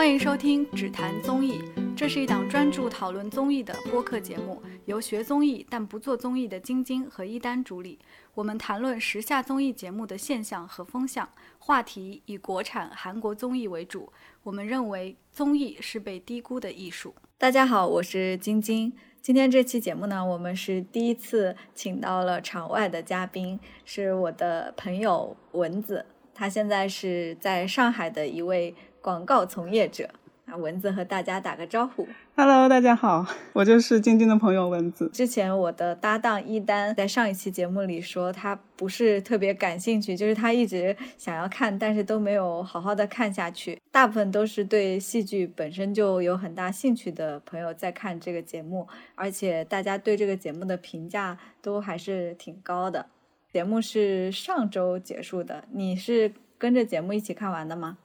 欢迎收听《只谈综艺》，这是一档专注讨论综艺的播客节目，由学综艺但不做综艺的晶晶和一丹主理。我们谈论时下综艺节目的现象和风向，话题以国产、韩国综艺为主。我们认为综艺是被低估的艺术。大家好，我是晶晶。今天这期节目呢，我们是第一次请到了场外的嘉宾，是我的朋友蚊子，他现在是在上海的一位。广告从业者啊，蚊子和大家打个招呼。Hello，大家好，我就是晶晶的朋友蚊子。之前我的搭档一丹在上一期节目里说，他不是特别感兴趣，就是他一直想要看，但是都没有好好的看下去。大部分都是对戏剧本身就有很大兴趣的朋友在看这个节目，而且大家对这个节目的评价都还是挺高的。节目是上周结束的，你是跟着节目一起看完的吗？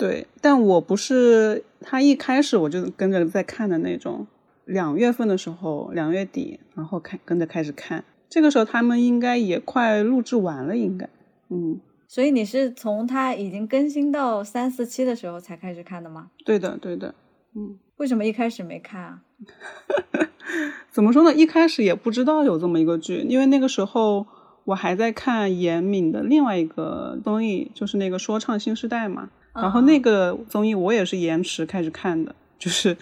对，但我不是他一开始我就跟着在看的那种。两月份的时候，两月底，然后开跟着开始看。这个时候他们应该也快录制完了，应该。嗯，所以你是从他已经更新到三四期的时候才开始看的吗？对的，对的。嗯，为什么一开始没看啊？怎么说呢？一开始也不知道有这么一个剧，因为那个时候我还在看严敏的另外一个综艺，就是那个《说唱新时代》嘛。然后那个综艺我也是延迟开始看的，就是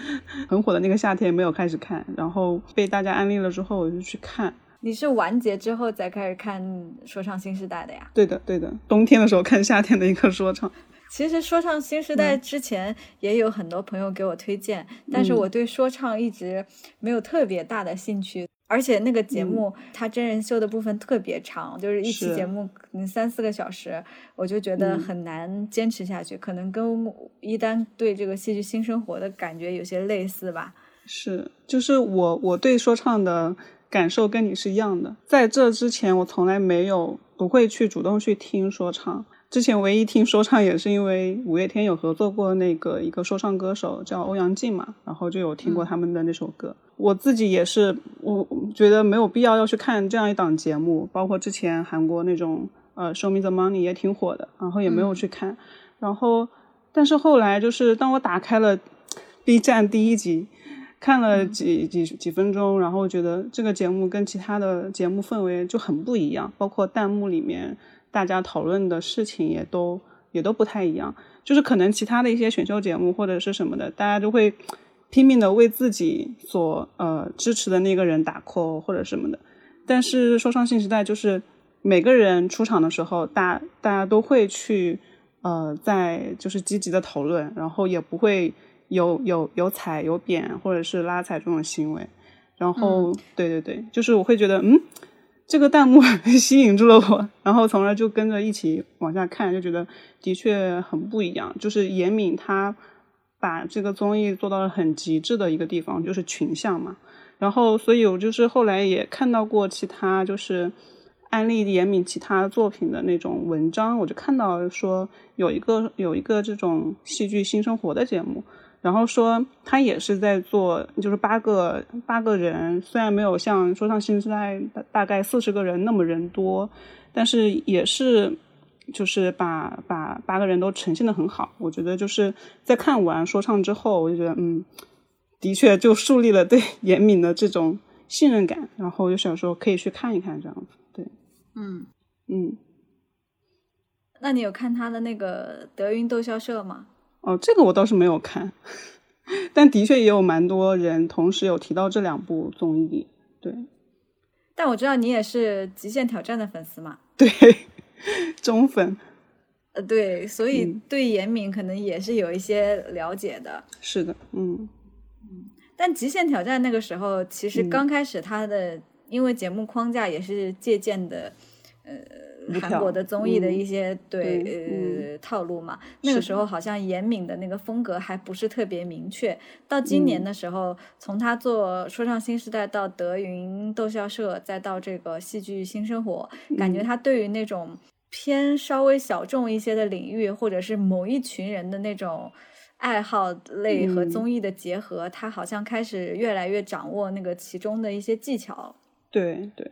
很火的那个夏天没有开始看，然后被大家安利了之后我就去看。你是完结之后才开始看《说唱新时代》的呀？对的，对的，冬天的时候看夏天的一个说唱。其实说唱新时代之前也有很多朋友给我推荐，但是我对说唱一直没有特别大的兴趣。而且那个节目，它真人秀的部分特别长，就是一期节目可能三四个小时，我就觉得很难坚持下去。可能跟一丹对这个戏剧新生活的感觉有些类似吧。是，就是我我对说唱的感受跟你是一样的。在这之前，我从来没有不会去主动去听说唱。之前唯一听说唱也是因为五月天有合作过那个一个说唱歌手叫欧阳靖嘛，然后就有听过他们的那首歌。我自己也是，我觉得没有必要要去看这样一档节目，包括之前韩国那种呃《Show Me the Money》也挺火的，然后也没有去看。然后，但是后来就是当我打开了 B 站第一集，看了几几几分钟，然后觉得这个节目跟其他的节目氛围就很不一样，包括弹幕里面。大家讨论的事情也都也都不太一样，就是可能其他的一些选秀节目或者是什么的，大家就会拼命的为自己所呃支持的那个人打 call 或者什么的。但是说唱新时代就是每个人出场的时候，大大家都会去呃在就是积极的讨论，然后也不会有有有踩有贬或者是拉踩这种行为。然后对对对，就是我会觉得嗯。这个弹幕 吸引住了我，然后从而就跟着一起往下看，就觉得的确很不一样。就是严敏他把这个综艺做到了很极致的一个地方，就是群像嘛。然后，所以我就是后来也看到过其他就是安利严敏其他作品的那种文章，我就看到说有一个有一个这种戏剧新生活的节目。然后说他也是在做，就是八个八个人，虽然没有像说唱新时代大概四十个人那么人多，但是也是就是把把八个人都呈现的很好。我觉得就是在看完说唱之后，我就觉得嗯，的确就树立了对 严敏的这种信任感。然后就想说可以去看一看这样子，对，嗯嗯。那你有看他的那个德云逗笑社吗？哦，这个我倒是没有看，但的确也有蛮多人同时有提到这两部综艺。对，但我知道你也是《极限挑战》的粉丝嘛？对，忠粉。呃，对，所以对严敏可能也是有一些了解的。是的，嗯嗯。但《极限挑战》那个时候，其实刚开始它的，因为节目框架也是借鉴的，呃。韩国的综艺的一些对呃套路嘛，那个时候好像严敏的那个风格还不是特别明确。到今年的时候，从他做说唱新时代到德云逗笑社，再到这个戏剧新生活，感觉他对于那种偏稍微小众一些的领域，或者是某一群人的那种爱好类和综艺的结合，他好像开始越来越掌握那个其中的一些技巧。对对。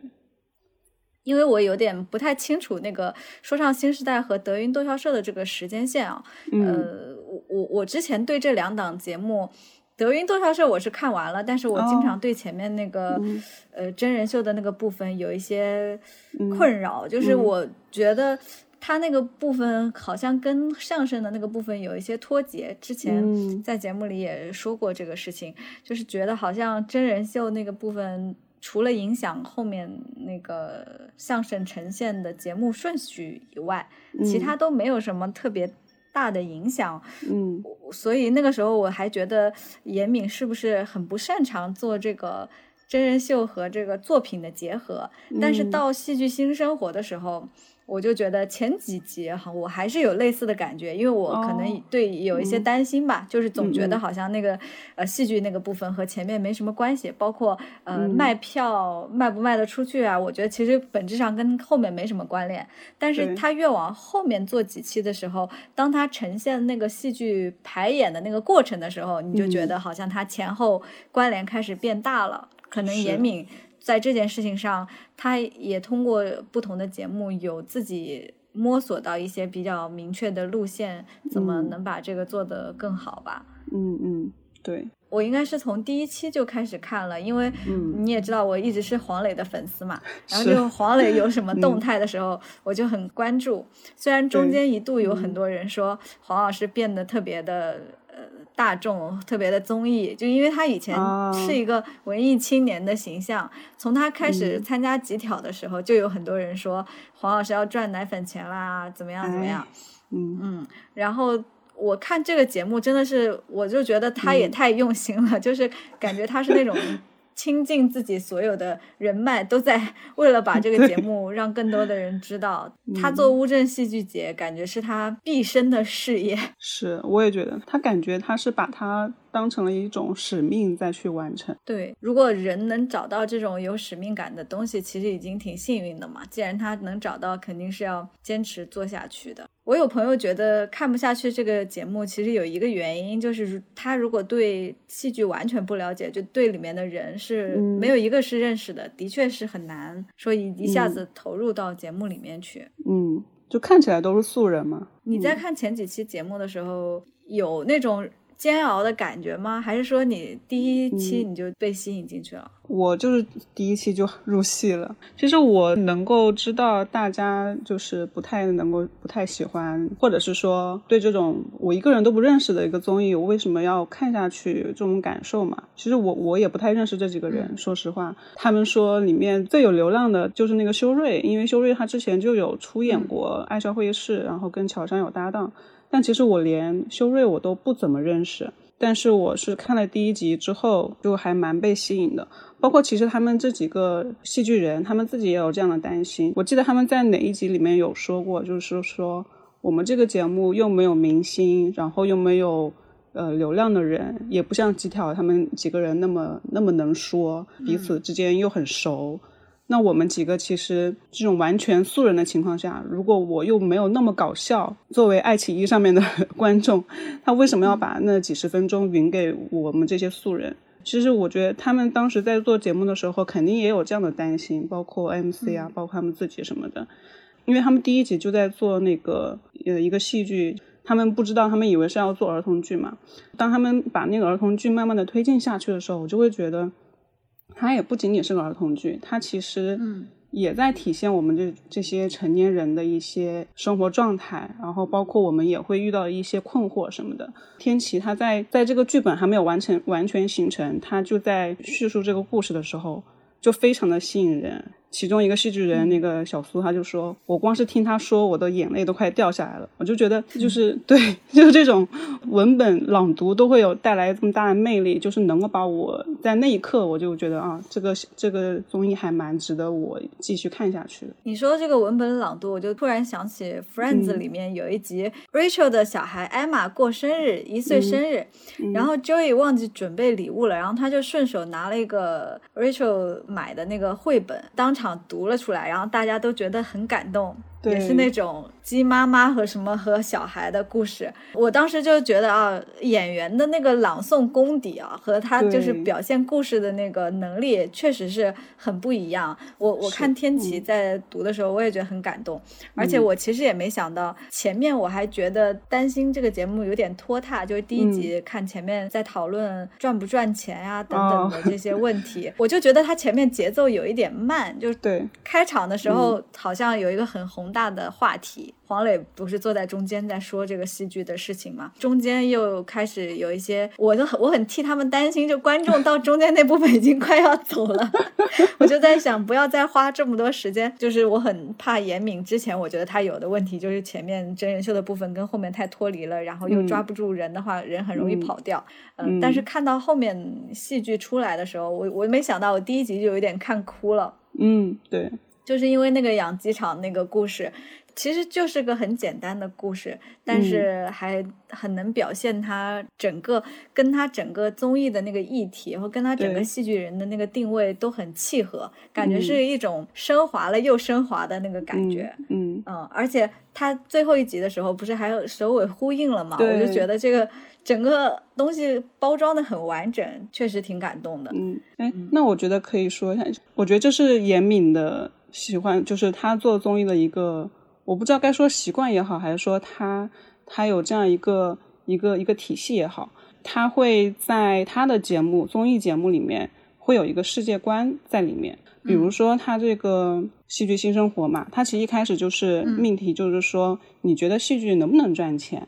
因为我有点不太清楚那个说唱新时代和德云逗笑社的这个时间线啊，呃，我我我之前对这两档节目。德云逗笑社我是看完了，但是我经常对前面那个呃真人秀的那个部分有一些困扰，就是我觉得他那个部分好像跟相声的那个部分有一些脱节。之前在节目里也说过这个事情，就是觉得好像真人秀那个部分除了影响后面那个相声呈现的节目顺序以外，其他都没有什么特别。大的影响，嗯，所以那个时候我还觉得严敏是不是很不擅长做这个真人秀和这个作品的结合，但是到戏剧新生活的时候。我就觉得前几集哈，我还是有类似的感觉，因为我可能对有一些担心吧，就是总觉得好像那个呃戏剧那个部分和前面没什么关系，包括呃卖票卖不卖得出去啊，我觉得其实本质上跟后面没什么关联。但是他越往后面做几期的时候，当他呈现那个戏剧排演的那个过程的时候，你就觉得好像他前后关联开始变大了，可能严敏。在这件事情上，他也通过不同的节目有自己摸索到一些比较明确的路线，怎么能把这个做得更好吧？嗯嗯，对，我应该是从第一期就开始看了，因为你也知道我一直是黄磊的粉丝嘛，然后就黄磊有什么 动态的时候，我就很关注。虽然中间一度有很多人说黄老师变得特别的。大众特别的综艺，就因为他以前是一个文艺青年的形象，从他开始参加集挑的时候，就有很多人说黄老师要赚奶粉钱啦，怎么样怎么样，嗯。嗯，然后我看这个节目真的是，我就觉得他也太用心了，就是感觉他是那种。倾尽自己所有的人脉，都在为了把 这个节目让更多的人知道。他做乌镇戏剧节，感觉是他毕生的事业。是，我也觉得他感觉他是把他当成了一种使命再去完成。对，如果人能找到这种有使命感的东西，其实已经挺幸运的嘛。既然他能找到，肯定是要坚持做下去的。我有朋友觉得看不下去这个节目，其实有一个原因，就是他如果对戏剧完全不了解，就对里面的人是没有一个是认识的，的确是很难说一一下子投入到节目里面去。嗯，就看起来都是素人嘛。你在看前几期节目的时候，有那种。煎熬的感觉吗？还是说你第一期你就被吸引进去了？我就是第一期就入戏了。其实我能够知道大家就是不太能够不太喜欢，或者是说对这种我一个人都不认识的一个综艺，我为什么要看下去这种感受嘛？其实我我也不太认识这几个人，说实话。他们说里面最有流量的就是那个修睿，因为修睿他之前就有出演过《爱笑会议室》，然后跟乔杉有搭档。但其实我连修睿我都不怎么认识，但是我是看了第一集之后就还蛮被吸引的。包括其实他们这几个戏剧人，他们自己也有这样的担心。我记得他们在哪一集里面有说过，就是说我们这个节目又没有明星，然后又没有呃流量的人，也不像几条他们几个人那么那么能说，彼此之间又很熟。那我们几个其实这种完全素人的情况下，如果我又没有那么搞笑，作为爱奇艺上面的 观众，他为什么要把那几十分钟匀给我们这些素人？其实我觉得他们当时在做节目的时候，肯定也有这样的担心，包括 MC 啊，包括他们自己什么的，因为他们第一集就在做那个呃一个戏剧，他们不知道，他们以为是要做儿童剧嘛。当他们把那个儿童剧慢慢的推进下去的时候，我就会觉得。它也不仅仅是个儿童剧，它其实也在体现我们这这些成年人的一些生活状态，然后包括我们也会遇到一些困惑什么的。天琪他在在这个剧本还没有完成完全形成，他就在叙述这个故事的时候，就非常的吸引人。其中一个戏剧人那个小苏，他就说：“我光是听他说，我的眼泪都快掉下来了。”我就觉得，就是对，就是这种文本朗读都会有带来这么大的魅力，就是能够把我在那一刻，我就觉得啊，这个这个综艺还蛮值得我继续看下去的。你说这个文本朗读，我就突然想起《Friends》里面有一集，Rachel 的小孩 Emma 过生日，一岁生日，然后 Joey 忘记准备礼物了，然后他就顺手拿了一个 Rachel 买的那个绘本当。场读了出来，然后大家都觉得很感动，也是那种鸡妈妈和什么和小孩的故事，我当时就觉得啊，演员的那个朗诵功底啊，和他就是表现故事的那个能力，确实是很不一样。我我看天琪在读的时候，我也觉得很感动，而且我其实也没想到，前面我还觉得担心这个节目有点拖沓，就是第一集看前面在讨论赚不赚钱呀等等的这些 问题，我就觉得他前面节奏有一点慢，就是对。开场的时候好像有一个很宏大的话题。黄磊不是坐在中间在说这个戏剧的事情吗？中间又开始有一些，我就很我很替他们担心，就观众到中间那部分已经快要走了，我就在想，不要再花这么多时间。就是我很怕严敏之前，我觉得他有的问题就是前面真人秀的部分跟后面太脱离了，然后又抓不住人的话，人很容易跑掉。嗯，但是看到后面戏剧出来的时候，我我没想到，我第一集就有点看哭了。嗯，对，就是因为那个养鸡场那个故事。其实就是个很简单的故事，但是还很能表现他整个跟他整个综艺的那个议题，然后跟他整个戏剧人的那个定位都很契合，感觉是一种升华了又升华的那个感觉。嗯嗯，而且他最后一集的时候不是还有首尾呼应了吗？我就觉得这个整个东西包装的很完整，确实挺感动的。嗯，哎，那我觉得可以说一下，我觉得这是严敏的喜欢，就是他做综艺的一个。我不知道该说习惯也好，还是说他他有这样一个一个一个体系也好，他会在他的节目综艺节目里面会有一个世界观在里面。比如说他这个戏剧新生活嘛，他其实一开始就是命题，就是说你觉得戏剧能不能赚钱？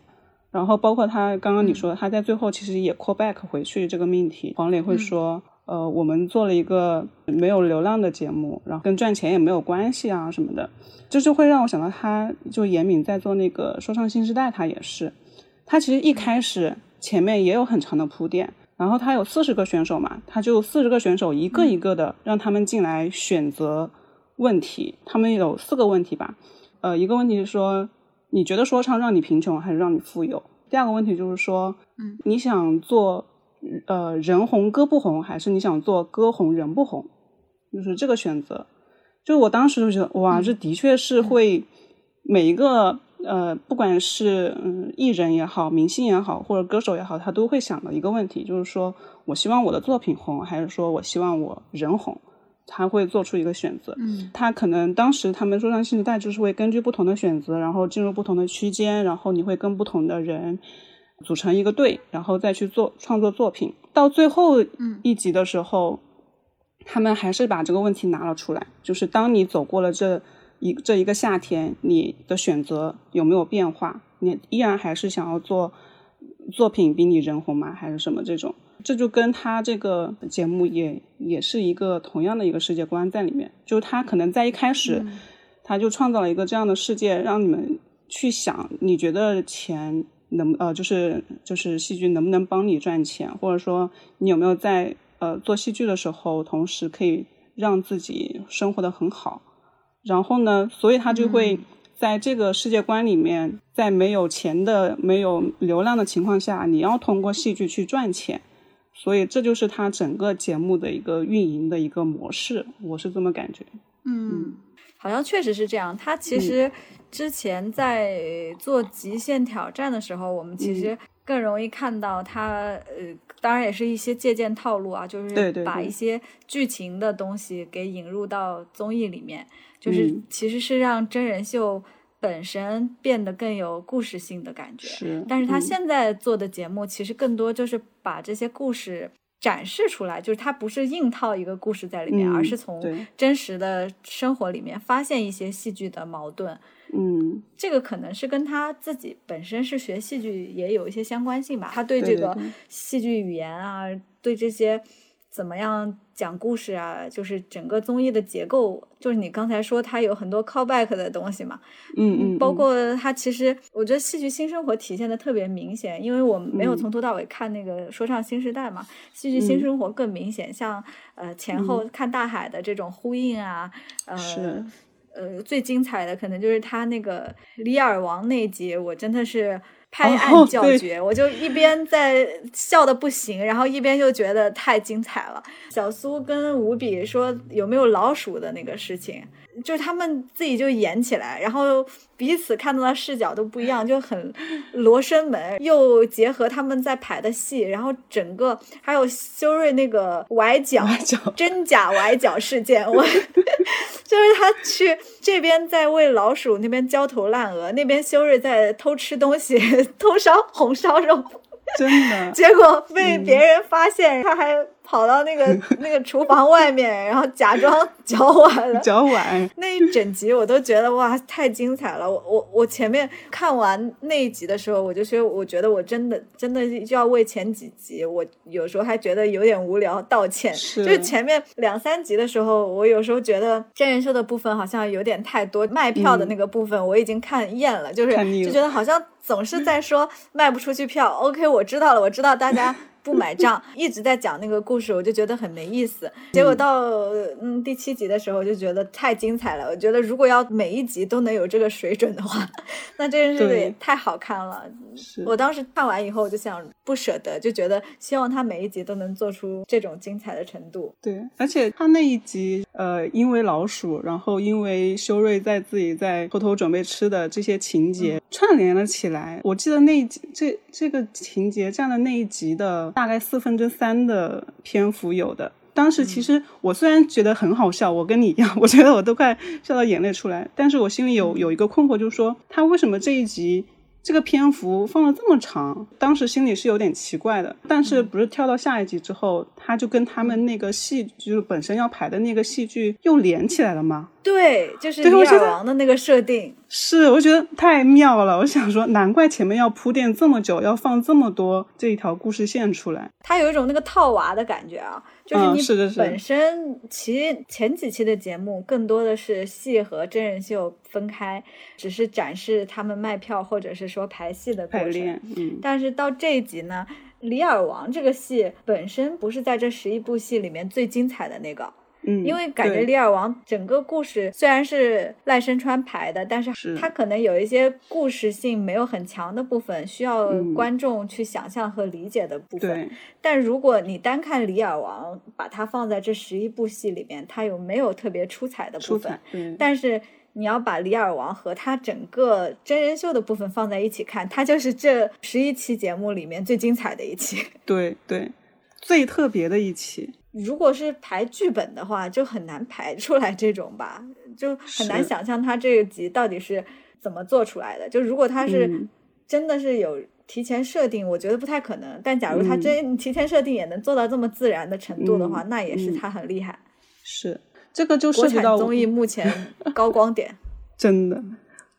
然后包括他刚刚你说他在最后其实也 call back 回去这个命题，黄磊会说，呃，我们做了一个没有流量的节目，然后跟赚钱也没有关系啊什么的。这就会让我想到，他就严敏在做那个说唱新时代，他也是，他其实一开始前面也有很长的铺垫，然后他有四十个选手嘛，他就四十个选手一个一个的让他们进来选择问题，他们有四个问题吧，呃，一个问题是说你觉得说唱让你贫穷还是让你富有？第二个问题就是说，嗯，你想做呃人红歌不红，还是你想做歌红人不红？就是这个选择。就我当时就觉得，哇，这的确是会每一个呃，不管是嗯艺人也好，明星也好，或者歌手也好，他都会想的一个问题，就是说我希望我的作品红，还是说我希望我人红，他会做出一个选择。嗯，他可能当时他们说唱新时代就是会根据不同的选择，然后进入不同的区间，然后你会跟不同的人组成一个队，然后再去做创作作品。到最后一集的时候。他们还是把这个问题拿了出来，就是当你走过了这一这一个夏天，你的选择有没有变化？你依然还是想要做作品比你人红吗？还是什么这种？这就跟他这个节目也也是一个同样的一个世界观在里面，就是他可能在一开始他就创造了一个这样的世界，让你们去想，你觉得钱能呃就是就是戏剧能不能帮你赚钱，或者说你有没有在。呃，做戏剧的时候，同时可以让自己生活的很好。然后呢，所以他就会在这个世界观里面，在没有钱的、没有流量的情况下，你要通过戏剧去赚钱。所以这就是他整个节目的一个运营的一个模式，我是这么感觉。嗯，好像确实是这样。他其实之前在做极限挑战的时候，我们其实更容易看到他呃。当然也是一些借鉴套路啊，就是把一些剧情的东西给引入到综艺里面，就是其实是让真人秀本身变得更有故事性的感觉。是，但是他现在做的节目其实更多就是把这些故事展示出来，就是他不是硬套一个故事在里面，而是从真实的生活里面发现一些戏剧的矛盾。嗯，这个可能是跟他自己本身是学戏剧也有一些相关性吧。他对这个戏剧语言啊，对这些怎么样讲故事啊，就是整个综艺的结构，就是你刚才说它有很多 callback 的东西嘛。嗯嗯。包括它其实，我觉得戏剧新生活体现的特别明显，因为我没有从头到尾看那个说唱新时代嘛，戏剧新生活更明显，像呃前后看大海的这种呼应啊，呃。是。呃，最精彩的可能就是他那个李尔王那集，我真的是拍案叫绝，我就一边在笑的不行，然后一边就觉得太精彩了。小苏跟吴比说有没有老鼠的那个事情，就是他们自己就演起来，然后彼此看到的视角都不一样，就很罗生门。又结合他们在排的戏，然后整个还有修睿那个崴脚、真假崴脚事件，我 就是他去这边在喂老鼠那边焦头烂额，那边修睿在偷吃东西，偷烧红烧肉，真的，结果被别人发现，他还。跑到那个 那个厨房外面，然后假装 搅碗了。搅碗 那一整集我都觉得哇，太精彩了！我我我前面看完那一集的时候，我就说，我觉得我真的真的就要为前几集，我有时候还觉得有点无聊，道歉。是。就前面两三集的时候，我有时候觉得真人秀的部分好像有点太多，卖票的那个部分我已经看厌了，就是就觉得好像总是在说卖不出去票。OK，我知道了，我知道大家。不买账，一直在讲那个故事，我就觉得很没意思。结果到嗯第七集的时候，就觉得太精彩了。我觉得如果要每一集都能有这个水准的话，那真是也太好看了。我当时看完以后，我就想不舍得，就觉得希望他每一集都能做出这种精彩的程度。对，而且他那一集，呃，因为老鼠，然后因为修睿在自己在偷偷准备吃的这些情节串联了起来。我记得那一集这这个情节占了那一集的。大概四分之三的篇幅有的，当时其实我虽然觉得很好笑，我跟你一样，我觉得我都快笑到眼泪出来，但是我心里有有一个困惑，就是说他为什么这一集这个篇幅放了这么长？当时心里是有点奇怪的。但是不是跳到下一集之后，他就跟他们那个戏就是本身要排的那个戏剧又连起来了吗？对，就是李尔王的那个设定，是我觉得太妙了。我想说，难怪前面要铺垫这么久，要放这么多这一条故事线出来。它有一种那个套娃的感觉啊，就是你本身其前几期的节目更多的是戏和真人秀分开，只是展示他们卖票或者是说排戏的过程。嗯，但是到这一集呢，李尔王这个戏本身不是在这十一部戏里面最精彩的那个。嗯，因为感觉《李尔王》整个故事虽然是赖声川排的，但是他可能有一些故事性没有很强的部分，需要观众去想象和理解的部分。但如果你单看《李尔王》，把它放在这十一部戏里面，它有没有特别出彩的部分？但是你要把《李尔王》和他整个真人秀的部分放在一起看，它就是这十一期节目里面最精彩的一期。对对，最特别的一期。如果是排剧本的话，就很难排出来这种吧，就很难想象他这个集到底是怎么做出来的。就如果他是真的是有提前设定，我觉得不太可能。但假如他真提前设定也能做到这么自然的程度的话，那也是他很厉害。是这个就涉及到综艺目前 高光点，真的。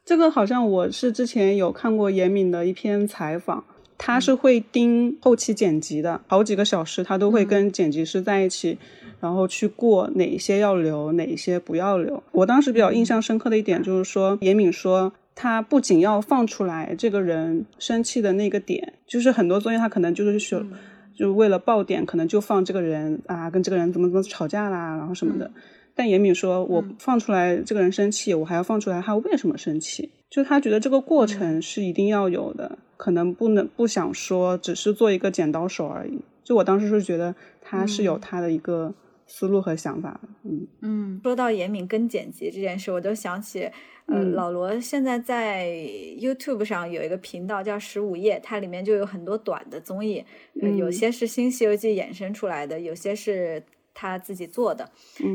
这个好像我是之前有看过严敏的一篇采访。他是会盯后期剪辑的，好几个小时，他都会跟剪辑师在一起，然后去过哪一些要留，哪一些不要留。我当时比较印象深刻的一点就是说，严敏说他不仅要放出来这个人生气的那个点，就是很多综艺他可能就是说，就为了爆点，可能就放这个人啊，跟这个人怎么怎么吵架啦，然后什么的。但严敏说，我放出来这个人生气，我还要放出来他为什么生气，就他觉得这个过程是一定要有的。可能不能不想说，只是做一个剪刀手而已。就我当时是觉得他是有他的一个思路和想法。嗯嗯，说到严敏跟剪辑这件事，我就想起，呃，老罗现在在 YouTube 上有一个频道叫十五夜，它里面就有很多短的综艺，有些是新西游记衍生出来的，有些是。他自己做的，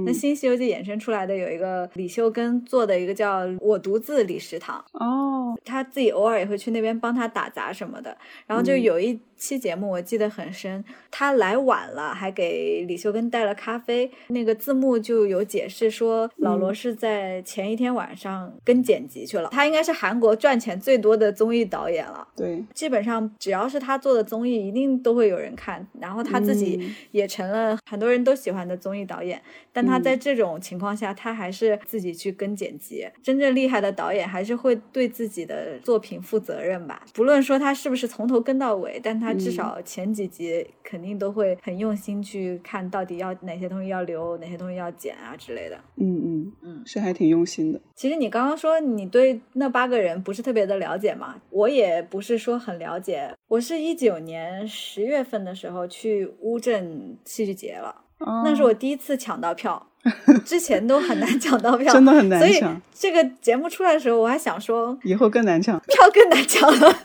那《新西游记》衍生出来的有一个李修根做的一个叫“我独自理食堂”，哦，他自己偶尔也会去那边帮他打杂什么的，然后就有一。期节目我记得很深，他来晚了，还给李秀根带了咖啡。那个字幕就有解释说，老罗是在前一天晚上跟剪辑去了。他应该是韩国赚钱最多的综艺导演了。对，基本上只要是他做的综艺，一定都会有人看。然后他自己也成了很多人都喜欢的综艺导演。但他在这种情况下，他还是自己去跟剪辑。真正厉害的导演还是会对自己的作品负责任吧。不论说他是不是从头跟到尾，但他至少前几集肯定都会很用心去看到底要哪些东西要留，哪些东西要剪啊之类的。嗯嗯嗯，是还挺用心的。其实你刚刚说你对那八个人不是特别的了解嘛，我也不是说很了解。我是一九年十月份的时候去乌镇戏剧节了。那是我第一次抢到票，之前都很难抢到票，真的很难抢。所以这个节目出来的时候，我还想说，以后更难抢，票更难抢了。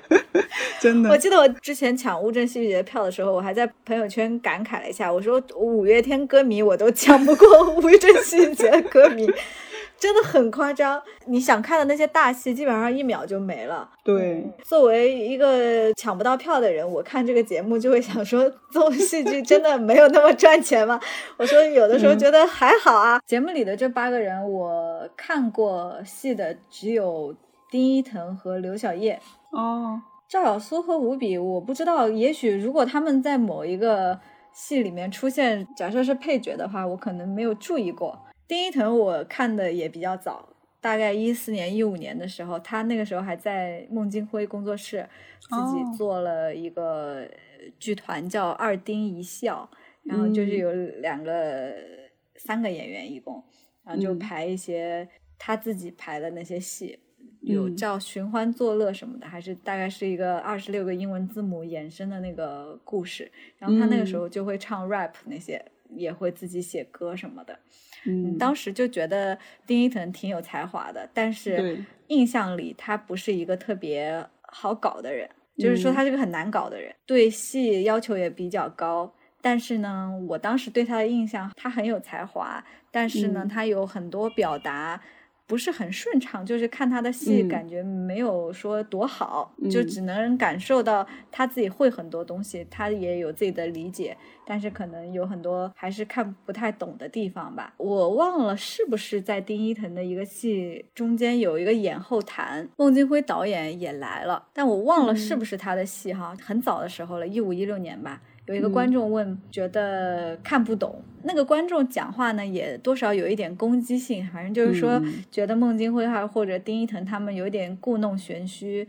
真的，我记得我之前抢乌镇戏剧节票的时候，我还在朋友圈感慨了一下，我说五月天歌迷我都抢不过乌镇戏剧节歌迷。真的很夸张，你想看的那些大戏，基本上一秒就没了。对，作为一个抢不到票的人，我看这个节目就会想说，做戏剧真的没有那么赚钱吗？我说有的时候觉得还好啊。节目里的这八个人，我看过戏的只有丁一腾和刘晓叶。哦，赵小苏和吴比，我不知道，也许如果他们在某一个戏里面出现，假设是配角的话，我可能没有注意过。丁一腾我看的也比较早，大概一四年、一五年的时候，他那个时候还在孟京辉工作室自己做了一个剧团，叫二丁一笑，然后就是有两个、三个演员一共，然后就排一些他自己排的那些戏，有叫《寻欢作乐》什么的，还是大概是一个二十六个英文字母衍生的那个故事，然后他那个时候就会唱 rap 那些，也会自己写歌什么的。嗯，当时就觉得丁一腾挺有才华的，但是印象里他不是一个特别好搞的人，就是说他是个很难搞的人，对戏要求也比较高。但是呢，我当时对他的印象，他很有才华，但是呢，他有很多表达。不是很顺畅，就是看他的戏，感觉没有说多好，就只能感受到他自己会很多东西，他也有自己的理解，但是可能有很多还是看不太懂的地方吧。我忘了是不是在丁一腾的一个戏中间有一个演后谈，孟京辉导演也来了，但我忘了是不是他的戏哈，很早的时候了，一五一六年吧。有一个观众问，觉得看不懂。那个观众讲话呢，也多少有一点攻击性，反正就是说，觉得孟京辉还或者丁一腾他们有点故弄玄虚，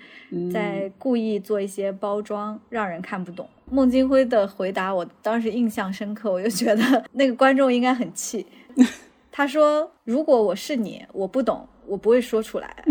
在故意做一些包装，让人看不懂。孟京辉的回答，我当时印象深刻，我就觉得 那个观众应该很气。他说：“如果我是你，我不懂，我不会说出来。”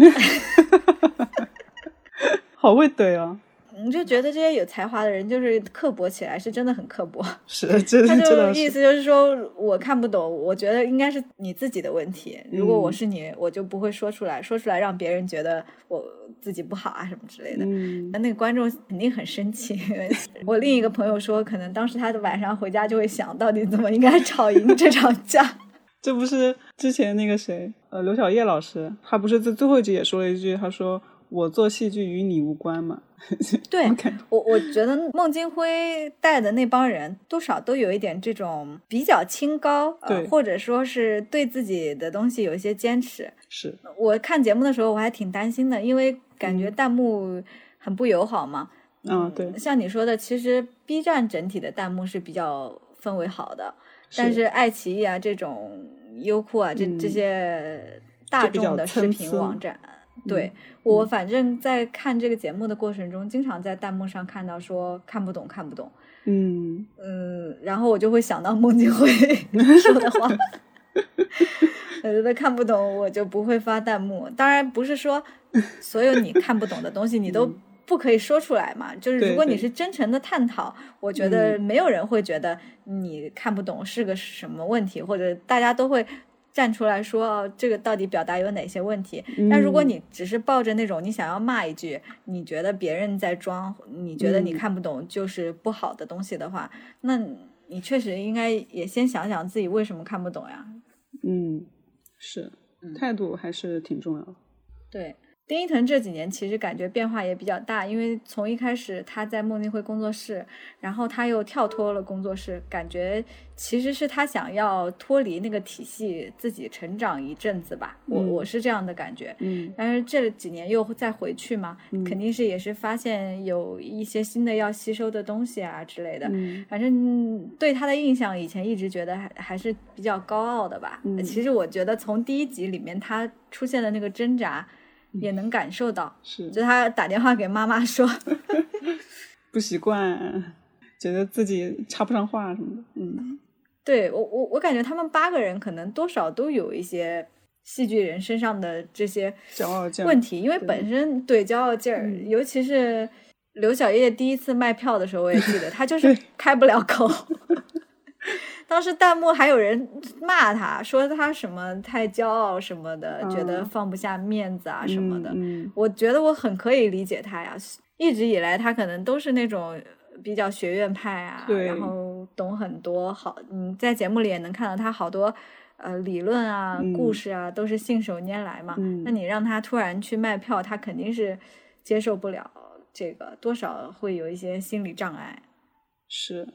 好会怼啊！你就觉得这些有才华的人就是刻薄起来，是真的很刻薄。是，真的。他就意思就是说我看不懂，我觉得应该是你自己的问题。如果我是你，我就不会说出来，说出来让别人觉得我自己不好啊什么之类的。那那个观众肯定很生气。我另一个朋友说，可能当时他的晚上回家就会想到底怎么应该吵赢这场架。这不是之前那个谁，呃，刘晓叶老师，他不是在最后一集也说了一句，他说。我做戏剧与你无关嘛？对我，我觉得孟京辉带的那帮人多少都有一点这种比较清高，对，或者说是对自己的东西有一些坚持。是我看节目的时候，我还挺担心的，因为感觉弹幕很不友好嘛。嗯，对。像你说的，其实 B 站整体的弹幕是比较氛围好的，但是爱奇艺啊这种优酷啊这这些大众的视频网站。对我，反正在看这个节目的过程中，经常在弹幕上看到说看不懂，看不懂。嗯嗯，然后我就会想到孟京辉 说的话，我觉得看不懂，我就不会发弹幕。当然不是说所有你看不懂的东西你都不可以说出来嘛，就是如果你是真诚的探讨，我觉得没有人会觉得你看不懂是个什么问题，或者大家都会。站出来说哦，这个到底表达有哪些问题？但如果你只是抱着那种你想要骂一句，你觉得别人在装，你觉得你看不懂就是不好的东西的话，那你确实应该也先想想自己为什么看不懂呀。嗯，是，态度还是挺重要的。对。丁一腾这几年其实感觉变化也比较大，因为从一开始他在孟京辉工作室，然后他又跳脱了工作室，感觉其实是他想要脱离那个体系，自己成长一阵子吧。我我是这样的感觉。嗯。但是这几年又再回去嘛，肯定是也是发现有一些新的要吸收的东西啊之类的。嗯。反正对他的印象，以前一直觉得还还是比较高傲的吧。嗯。其实我觉得从第一集里面他出现的那个挣扎。也能感受到，是。就他打电话给妈妈说，不习惯，觉得自己插不上话什么的。嗯，对我我我感觉他们八个人可能多少都有一些戏剧人身上的这些骄傲劲问题，因为本身对骄傲劲儿，尤其是刘晓叶第一次卖票的时候，我也记得他就是开不了口。当时弹幕还有人骂他，说他什么太骄傲什么的，觉得放不下面子啊什么的。我觉得我很可以理解他呀，一直以来他可能都是那种比较学院派啊，然后懂很多好。嗯，在节目里也能看到他好多呃理论啊、故事啊，都是信手拈来嘛。那你让他突然去卖票，他肯定是接受不了这个，多少会有一些心理障碍。是，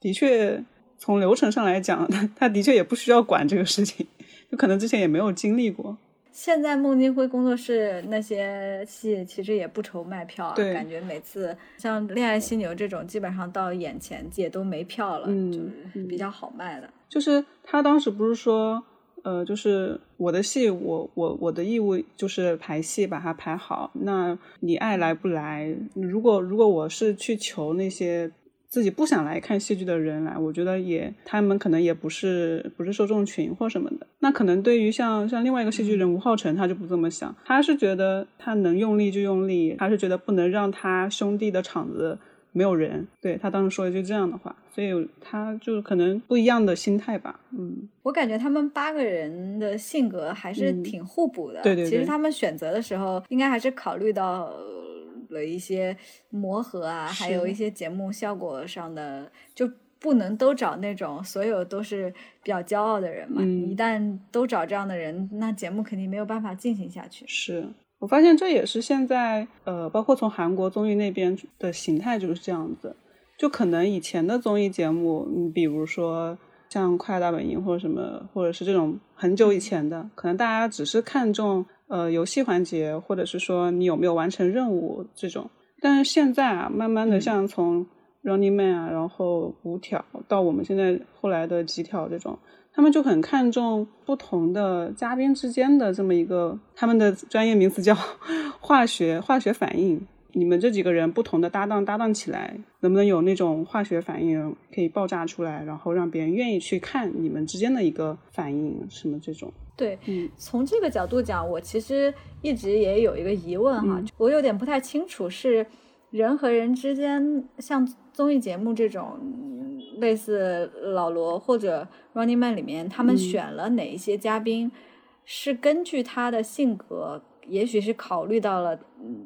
的确，从流程上来讲，他他的确也不需要管这个事情，就可能之前也没有经历过。现在孟京辉工作室那些戏其实也不愁卖票，感觉每次像《恋爱犀牛》这种，基本上到眼前也都没票了，就是比较好卖的。就是他当时不是说，呃，就是我的戏，我我我的义务就是排戏，把它排好。那你爱来不来？如果如果我是去求那些。自己不想来看戏剧的人来，我觉得也他们可能也不是不是受众群或什么的。那可能对于像像另外一个戏剧人吴浩辰，他就不这么想，他是觉得他能用力就用力，他是觉得不能让他兄弟的场子没有人。对他当时说一句这样的话，所以他就可能不一样的心态吧。嗯，我感觉他们八个人的性格还是挺互补的。对对，其实他们选择的时候应该还是考虑到。了一些磨合啊，还有一些节目效果上的，就不能都找那种所有都是比较骄傲的人嘛。一旦都找这样的人，那节目肯定没有办法进行下去。是我发现这也是现在呃，包括从韩国综艺那边的形态就是这样子。就可能以前的综艺节目，你比如说像《快乐大本营》或者什么，或者是这种很久以前的，可能大家只是看重。呃，游戏环节，或者是说你有没有完成任务这种，但是现在啊，慢慢的像从 Running Man 啊，然后五条到我们现在后来的几条这种，他们就很看重不同的嘉宾之间的这么一个，他们的专业名词叫 化学化学反应。你们这几个人不同的搭档搭档起来，能不能有那种化学反应可以爆炸出来，然后让别人愿意去看你们之间的一个反应，什么这种？对，嗯，从这个角度讲，我其实一直也有一个疑问哈，我有点不太清楚，是人和人之间，像综艺节目这种，类似老罗或者 Running Man 里面，他们选了哪一些嘉宾，是根据他的性格。也许是考虑到了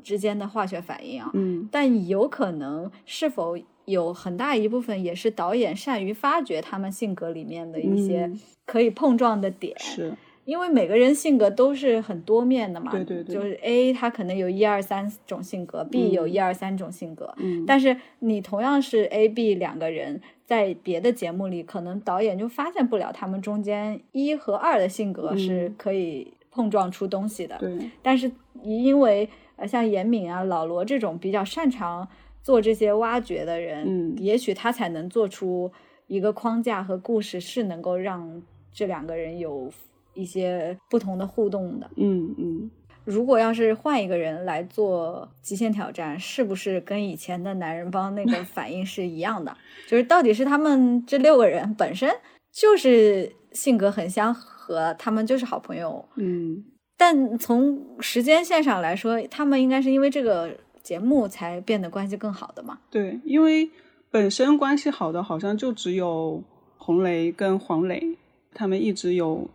之间的化学反应啊，嗯，但有可能是否有很大一部分也是导演善于发掘他们性格里面的一些可以碰撞的点，是。因为每个人性格都是很多面的嘛，对对对，就是 A 他可能有一二三种性格，B 有一二三种性格，嗯，但是你同样是 A、B 两个人，在别的节目里，可能导演就发现不了他们中间一和二的性格是可以。碰撞出东西的，对。但是因为呃，像严敏啊、老罗这种比较擅长做这些挖掘的人，嗯，也许他才能做出一个框架和故事，是能够让这两个人有一些不同的互动的。嗯嗯。如果要是换一个人来做极限挑战，是不是跟以前的男人帮那个 反应是一样的？就是到底是他们这六个人本身就是性格很相。和他们就是好朋友，嗯，但从时间线上来说，他们应该是因为这个节目才变得关系更好的嘛？对，因为本身关系好的好像就只有红雷跟黄磊，他们一直有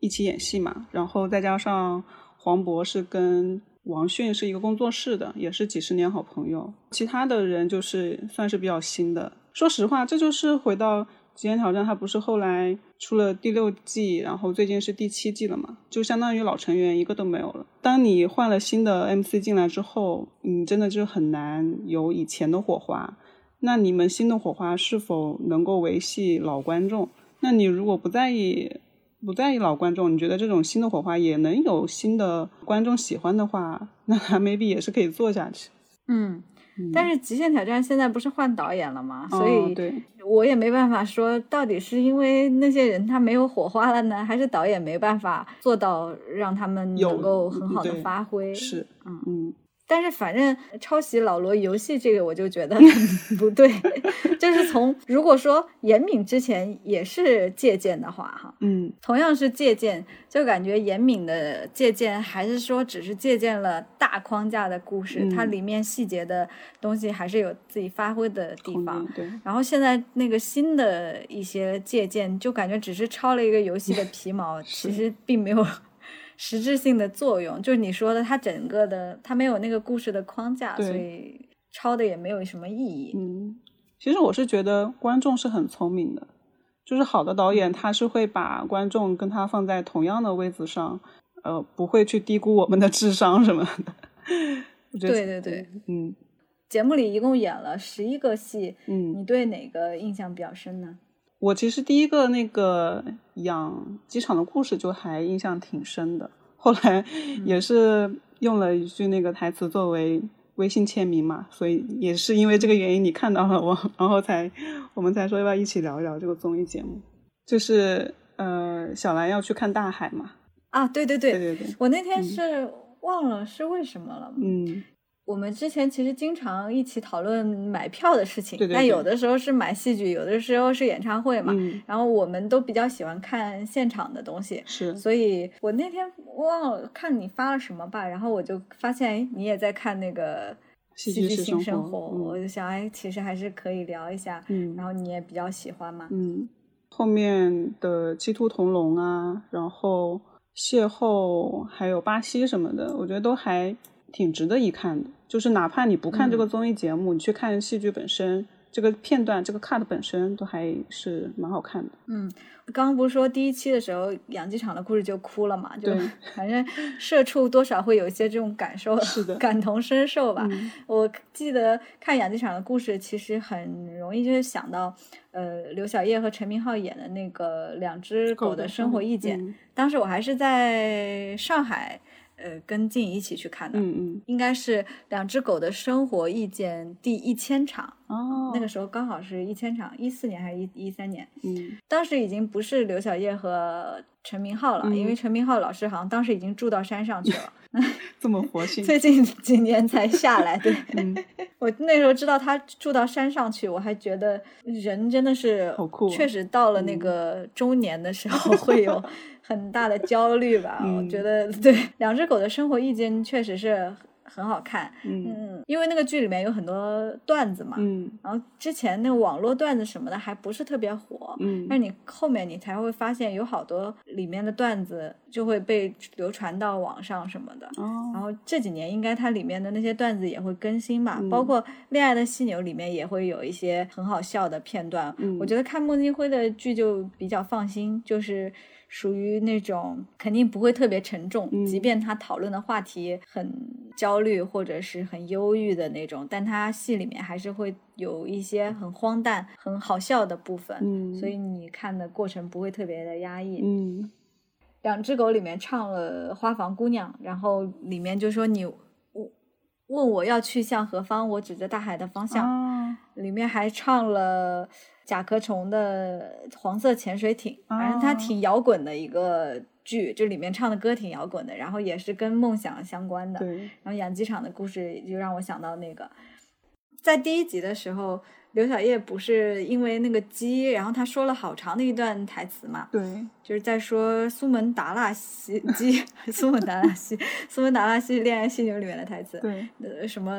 一起演戏嘛，然后再加上黄渤是跟王迅是一个工作室的，也是几十年好朋友，其他的人就是算是比较新的。说实话，这就是回到。极限挑战，它不是后来出了第六季，然后最近是第七季了嘛？就相当于老成员一个都没有了。当你换了新的 MC 进来之后，你真的就很难有以前的火花。那你们新的火花是否能够维系老观众？那你如果不在意不在意老观众，你觉得这种新的火花也能有新的观众喜欢的话，那 maybe 也是可以做下去。嗯。但是《极限挑战》现在不是换导演了吗？所以我也没办法说到底是因为那些人他没有火花了呢，还是导演没办法做到让他们能够很好的发挥。是，嗯嗯。但是反正抄袭老罗游戏这个，我就觉得 不对。就是从如果说严敏之前也是借鉴的话，哈，嗯，同样是借鉴，就感觉严敏的借鉴还是说只是借鉴了大框架的故事，它里面细节的东西还是有自己发挥的地方。对。然后现在那个新的一些借鉴，就感觉只是抄了一个游戏的皮毛，其实并没有。实质性的作用就是你说的，它整个的它没有那个故事的框架，所以抄的也没有什么意义。嗯，其实我是觉得观众是很聪明的，就是好的导演他是会把观众跟他放在同样的位置上，呃，不会去低估我们的智商什么的。对对对，嗯。节目里一共演了十一个戏，嗯，你对哪个印象比较深呢？我其实第一个那个养鸡场的故事就还印象挺深的，后来也是用了一句那个台词作为微信签名嘛，所以也是因为这个原因你看到了我，然后才我们才说要不要一起聊一聊这个综艺节目，就是呃小兰要去看大海嘛，啊对对对对对，我那天是忘了是为什么了，嗯。我们之前其实经常一起讨论买票的事情，但有的时候是买戏剧，有的时候是演唱会嘛。然后我们都比较喜欢看现场的东西，是。所以我那天忘了看你发了什么吧，然后我就发现，哎，你也在看那个戏剧性生活，我就想，哎，其实还是可以聊一下。嗯。然后你也比较喜欢嘛。嗯。后面的鸡兔同笼啊，然后邂逅，还有巴西什么的，我觉得都还挺值得一看的。就是哪怕你不看这个综艺节目，你去看戏剧本身，这个片段、这个 cut 本身都还是蛮好看的。嗯，刚刚不是说第一期的时候养鸡场的故事就哭了嘛？就 反正社畜多少会有一些这种感受，是的，感同身受吧。我记得看养鸡场的故事，其实很容易就是想到，呃，刘晓叶和陈明昊演的那个两只狗的生活意见。当时我还是在上海。呃，跟进一起去看的，嗯嗯，应该是两只狗的生活意见第一千场哦，那个时候刚好是一千场，一四年还是一一三年？嗯，当时已经不是刘晓叶和陈明浩了，因为陈明浩老师好像当时已经住到山上去了，这么活性，最近几年才下来。对，我那时候知道他住到山上去，我还觉得人真的是好酷，确实到了那个中年的时候会有。很大的焦虑吧，我觉得对两只狗的生活意见确实是很好看，嗯，因为那个剧里面有很多段子嘛，嗯，然后之前那个网络段子什么的还不是特别火，嗯，但是你后面你才会发现有好多里面的段子就会被流传到网上什么的，哦，然后这几年应该它里面的那些段子也会更新吧，包括《恋爱的犀牛》里面也会有一些很好笑的片段，嗯。我觉得看孟京辉的剧就比较放心，就是。属于那种肯定不会特别沉重，即便他讨论的话题很焦虑或者是很忧郁的那种，但他戏里面还是会有一些很荒诞、很好笑的部分，嗯，所以你看的过程不会特别的压抑。嗯，两只狗里面唱了《花房姑娘》，然后里面就说你问我要去向何方，我指着大海的方向，里面还唱了。甲壳虫的黄色潜水艇，反正它挺摇滚的一个剧，就里面唱的歌挺摇滚的，然后也是跟梦想相关的。然后养鸡场的故事就让我想到那个，在第一集的时候，刘晓叶不是因为那个鸡，然后他说了好长的一段台词嘛？对，就是在说苏门答腊西鸡，苏门答腊西，苏门答腊西恋爱犀牛里面的台词。对，呃，什么？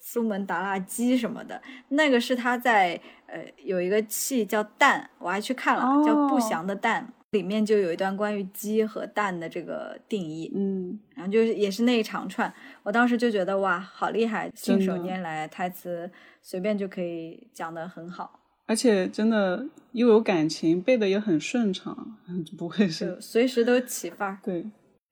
苏门答腊鸡什么的，那个是他在呃有一个戏叫蛋，我还去看了，叫《不祥的蛋》，里面就有一段关于鸡和蛋的这个定义，嗯，然后就是也是那一长串，我当时就觉得哇，好厉害，信手拈来，台词随便就可以讲得很好，而且真的又有感情，背的也很顺畅，不会是随时都起范儿，对。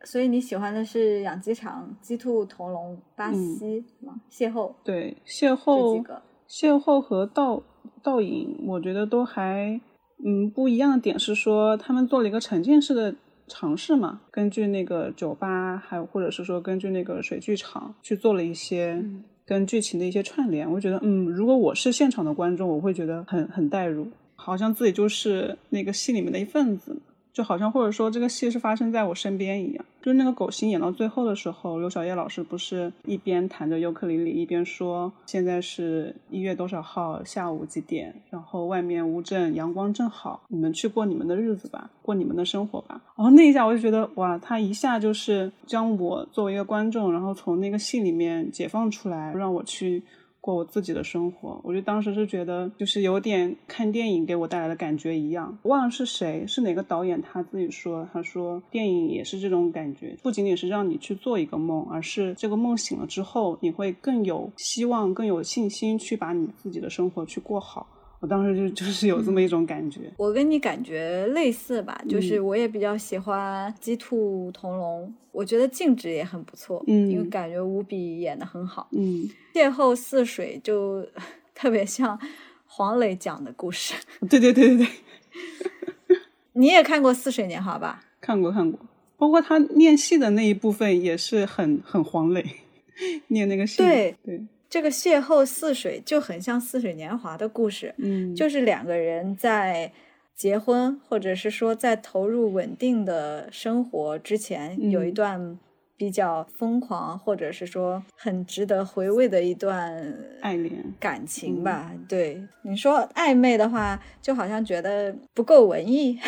所以你喜欢的是养鸡场、鸡兔同笼、巴西吗？邂逅对邂逅邂逅和倒倒影，我觉得都还嗯不一样的点是说，他们做了一个沉浸式的尝试嘛，根据那个酒吧，还有或者是说根据那个水剧场去做了一些跟剧情的一些串联。我觉得嗯，如果我是现场的观众，我会觉得很很代入，好像自己就是那个戏里面的一份子。就好像或者说这个戏是发生在我身边一样。就是那个狗星演到最后的时候，刘晓叶老师不是一边弹着尤克里里，一边说现在是一月多少号下午几点，然后外面乌镇阳光正好，你们去过你们的日子吧，过你们的生活吧。然后那一下我就觉得哇，他一下就是将我作为一个观众，然后从那个戏里面解放出来，让我去。过我自己的生活，我就当时是觉得，就是有点看电影给我带来的感觉一样。忘了是谁，是哪个导演他自己说，他说电影也是这种感觉，不仅仅是让你去做一个梦，而是这个梦醒了之后，你会更有希望、更有信心去把你自己的生活去过好。我当时就就是有这么一种感觉，我跟你感觉类似吧，就是我也比较喜欢《鸡兔同笼》，我觉得静止也很不错，嗯，因为感觉吴比演的很好，嗯，邂逅似水就 特别像黄磊讲的故事，对对对对对，你也看过《似水年华》吧？看过看过，包括他念戏的那一部分也是很很黄磊，念那个戏，对对。这个邂逅似水就很像《似水年华》的故事，嗯，就是两个人在结婚或者是说在投入稳定的生活之前，有一段比较疯狂或者是说很值得回味的一段爱恋感情吧。对你说暧昧的话，就好像觉得不够文艺，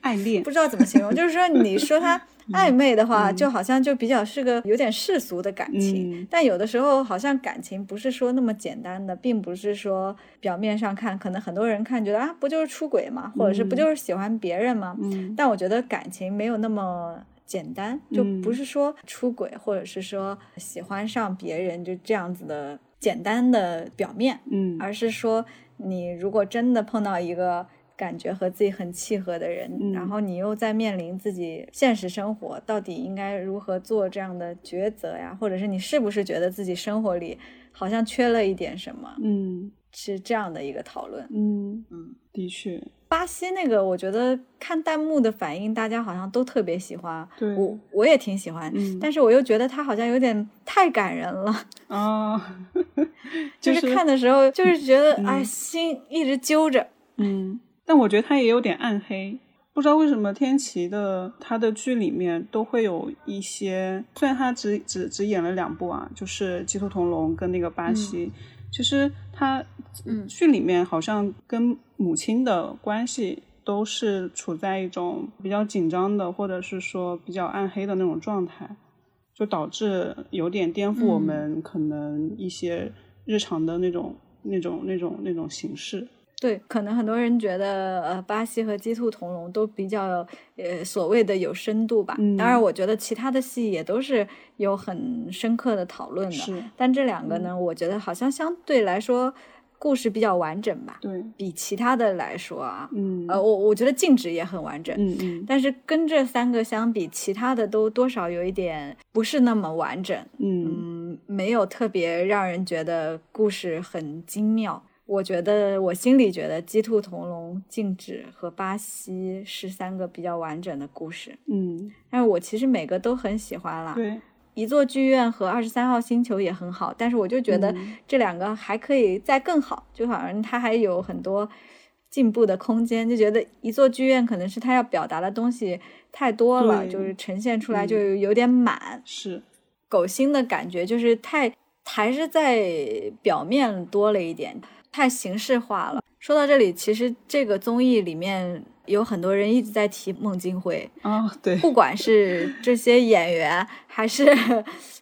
爱恋不知道怎么形容，就是说你说他。暧昧的话，就好像就比较是个有点世俗的感情，但有的时候好像感情不是说那么简单的，并不是说表面上看，可能很多人看觉得啊，不就是出轨吗？或者是不就是喜欢别人吗？但我觉得感情没有那么简单，就不是说出轨或者是说喜欢上别人就这样子的简单的表面，嗯，而是说你如果真的碰到一个。感觉和自己很契合的人，然后你又在面临自己现实生活到底应该如何做这样的抉择呀？或者是你是不是觉得自己生活里好像缺了一点什么？嗯，是这样的一个讨论。嗯嗯，的确，巴西那个，我觉得看弹幕的反应，大家好像都特别喜欢。对，我我也挺喜欢，但是我又觉得他好像有点太感人了啊，就是看的时候就是觉得哎，心一直揪着。嗯。但我觉得他也有点暗黑，不知道为什么天琪的他的剧里面都会有一些，虽然他只只只演了两部啊，就是《鸡兔同笼》跟那个巴西，其实他剧里面好像跟母亲的关系都是处在一种比较紧张的，或者是说比较暗黑的那种状态，就导致有点颠覆我们可能一些日常的那种那种那种那种形式。对，可能很多人觉得，呃，巴西和鸡兔同笼都比较，呃，所谓的有深度吧。当然，我觉得其他的戏也都是有很深刻的讨论的。是。但这两个呢，我觉得好像相对来说故事比较完整吧。对。比其他的来说啊，嗯，呃，我我觉得静止也很完整。嗯嗯。但是跟这三个相比，其他的都多少有一点不是那么完整。嗯。没有特别让人觉得故事很精妙。我觉得我心里觉得《鸡兔同笼》《静止》和《巴西》是三个比较完整的故事，嗯，但是我其实每个都很喜欢了。对，一座剧院和二十三号星球也很好，但是我就觉得这两个还可以再更好，就好像它还有很多进步的空间。就觉得一座剧院可能是它要表达的东西太多了，就是呈现出来就有点满。是，狗星的感觉就是太还是在表面多了一点。太形式化了。说到这里，其实这个综艺里面有很多人一直在提孟京辉啊，对，不管是这些演员还是。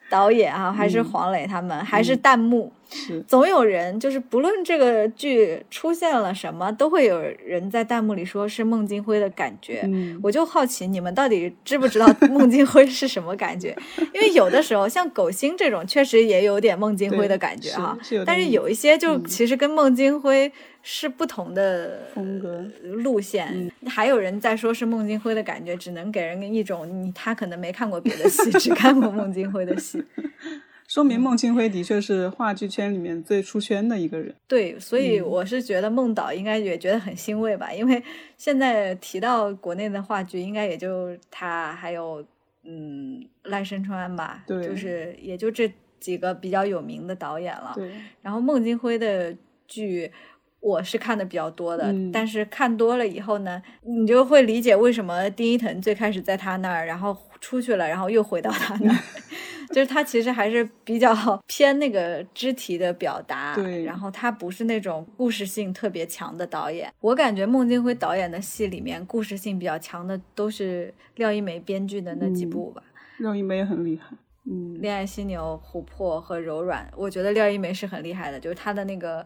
导演啊，还是黄磊他们，还是弹幕，是总有人就是不论这个剧出现了什么，都会有人在弹幕里说是孟京辉的感觉。嗯，我就好奇你们到底知不知道 孟京辉是什么感觉？因为有的时候像狗星这种，确实也有点孟京辉的感觉哈。但是有一些就其实跟孟京辉是不同的风格路线。还有人在说是孟京辉的感觉，只能给人一种你他可能没看过别的戏，只看过孟京辉的戏。说明孟京辉的确是话剧圈里面最出圈的一个人。对，所以我是觉得孟导应该也觉得很欣慰吧，因为现在提到国内的话剧，应该也就他还有嗯赖声川吧，对，就是也就这几个比较有名的导演了。对，然后孟京辉的剧。我是看的比较多的，但是看多了以后呢，你就会理解为什么丁一腾最开始在他那儿，然后出去了，然后又回到他那儿，就是他其实还是比较 偏那个肢体的表达，对，然后他不是那种故事性特别强的导演。我感觉孟京辉导演的戏里面故事性比较强的都是廖一梅编剧的那几部吧。廖一梅也很厉害，嗯，恋爱犀牛、琥珀和柔软，我觉得廖一梅是很厉害的，就是他的那个。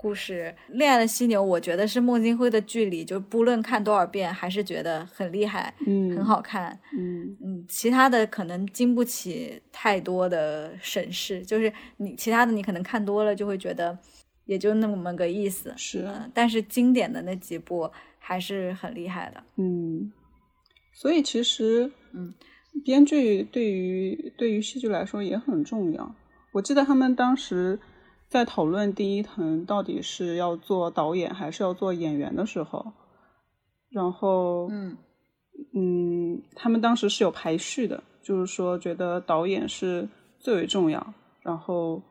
故事《恋爱的犀牛》，我觉得是孟京辉的剧里，就不论看多少遍，还是觉得很厉害，嗯，很好看，嗯嗯。其他的可能经不起太多的审视，就是你其他的你可能看多了就会觉得也就那么个意思，是。但是经典的那几部还是很厉害的，嗯。所以其实，嗯，编剧对于对于戏剧来说也很重要。我记得他们当时。在讨论第一腾到底是要做导演还是要做演员的时候，然后，嗯嗯，他们当时是有排序的，就是说觉得导演是最为重要，然后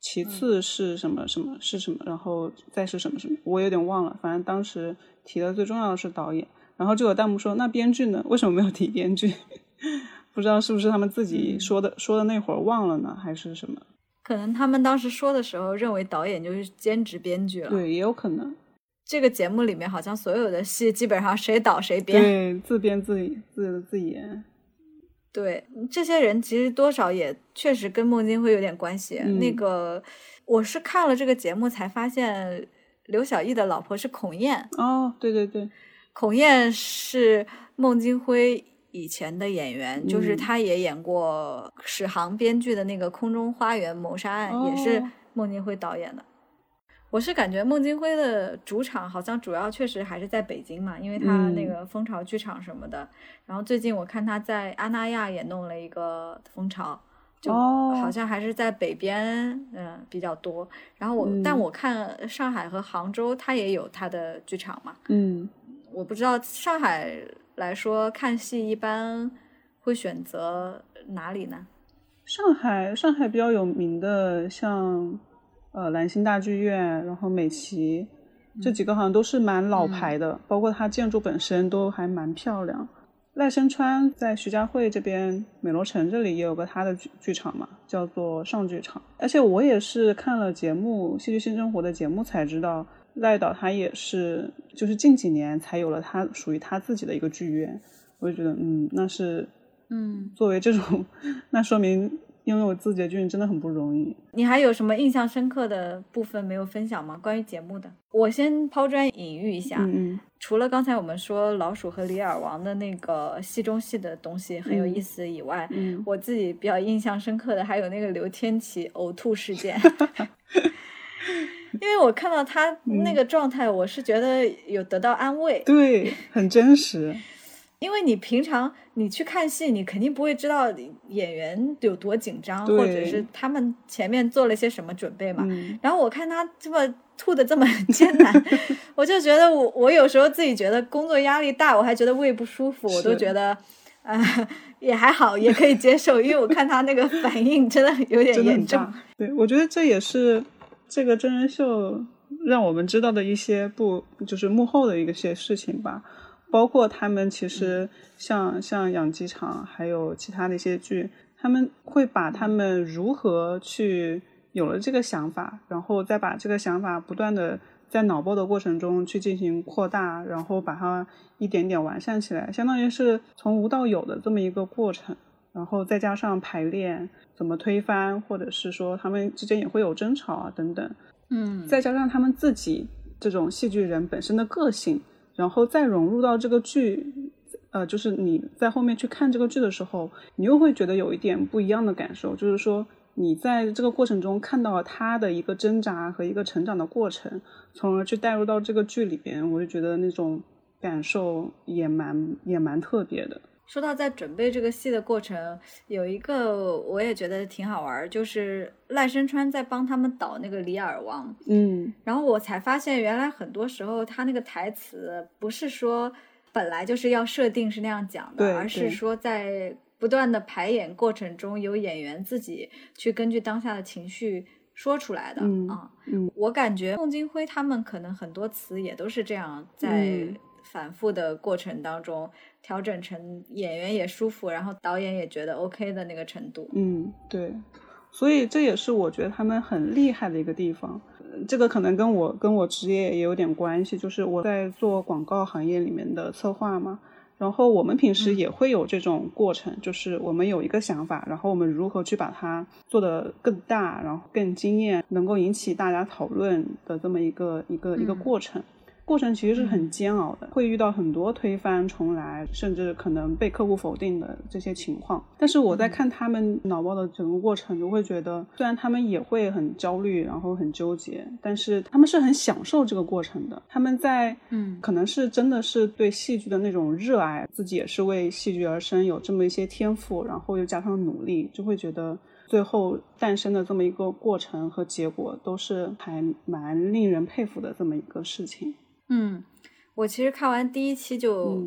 其次是什么什么是什么，然后再是什么什么，我有点忘了，反正当时提的最重要的是导演，然后就有弹幕说那编剧呢？为什么没有提编剧？不知道是不是他们自己说的说的那会儿忘了呢，还是什么？可能他们当时说的时候，认为导演就是兼职编剧了。对，也有可能。这个节目里面好像所有的戏基本上谁导谁编，对，自编自自自演。对，这些人其实多少也确实跟孟京辉有点关系。那个，我是看了这个节目才发现，刘晓毅的老婆是孔燕。哦，对对对，孔燕是孟京辉。以前的演员，就是他也演过史航编剧的那个《空中花园谋杀案》，也是孟京辉导演的。我是感觉孟京辉的主场好像主要确实还是在北京嘛，因为他那个蜂巢剧场什么的。然后最近我看他在阿那亚也弄了一个蜂巢，就好像还是在北边嗯比较多。然后我但我看上海和杭州他也有他的剧场嘛，嗯，我不知道上海。来说看戏一般会选择哪里呢？上海，上海比较有名的像呃兰心大剧院，然后美琪这几个好像都是蛮老牌的，包括它建筑本身都还蛮漂亮。赖声川在徐家汇这边美罗城这里也有个他的剧剧场嘛，叫做上剧场。而且我也是看了节目《戏剧新生活》的节目才知道。赖导他也是，就是近几年才有了他属于他自己的一个剧院，我就觉得，嗯，那是，嗯，作为这种，那说明拥有自己的剧院真的很不容易。你还有什么印象深刻的部分没有分享吗？关于节目的，我先抛砖引玉一下。嗯嗯。除了刚才我们说老鼠和李尔王的那个戏中戏的东西很有意思以外，嗯，我自己比较印象深刻的还有那个刘天琪呕吐事件。因为我看到他那个状态，我是觉得有得到安慰，对，很真实。因为你平常你去看戏，你肯定不会知道演员有多紧张，或者是他们前面做了些什么准备嘛。然后我看他这么吐的这么艰难，我就觉得我我有时候自己觉得工作压力大，我还觉得胃不舒服，我都觉得啊也还好，也可以接受，因为我看他那个反应真的有点严重。对，我觉得这也是。这个真人秀让我们知道的一些不就是幕后的一些事情吧，包括他们其实像像养鸡场，还有其他的一些剧，他们会把他们如何去有了这个想法，然后再把这个想法不断的在脑爆的过程中去进行扩大，然后把它一点点完善起来，相当于是从无到有的这么一个过程，然后再加上排练。怎么推翻，或者是说他们之间也会有争吵啊，等等，嗯，再加上他们自己这种戏剧人本身的个性，然后再融入到这个剧，呃，就是你在后面去看这个剧的时候，你又会觉得有一点不一样的感受，就是说你在这个过程中看到了他的一个挣扎和一个成长的过程，从而去带入到这个剧里边，我就觉得那种感受也蛮也蛮特别的。说到在准备这个戏的过程，有一个我也觉得挺好玩，就是赖声川在帮他们导那个《李尔王》。嗯，然后我才发现，原来很多时候他那个台词不是说本来就是要设定是那样讲的，而是说在不断的排演过程中，有演员自己去根据当下的情绪。说出来的啊。嗯，我感觉孟京辉他们可能很多词也都是这样，在反复的过程当中调整成演员也舒服，然后导演也觉得 OK 的那个程度。嗯，对。所以这也是我觉得他们很厉害的一个地方。这个可能跟我跟我职业也有点关系，就是我在做广告行业里面的策划嘛。然后我们平时也会有这种过程，就是我们有一个想法，然后我们如何去把它做得更大，然后更惊艳，能够引起大家讨论的这么一个一个一个过程。过程其实是很煎熬的，会遇到很多推翻重来，甚至可能被客户否定的这些情况。但是我在看他们脑爆的整个过程，就会觉得，虽然他们也会很焦虑，然后很纠结，但是他们是很享受这个过程的。他们在，嗯，可能是真的是对戏剧的那种热爱，自己也是为戏剧而生，有这么一些天赋，然后又加上努力，就会觉得最后诞生的这么一个过程和结果，都是还蛮令人佩服的这么一个事情。嗯，我其实看完第一期就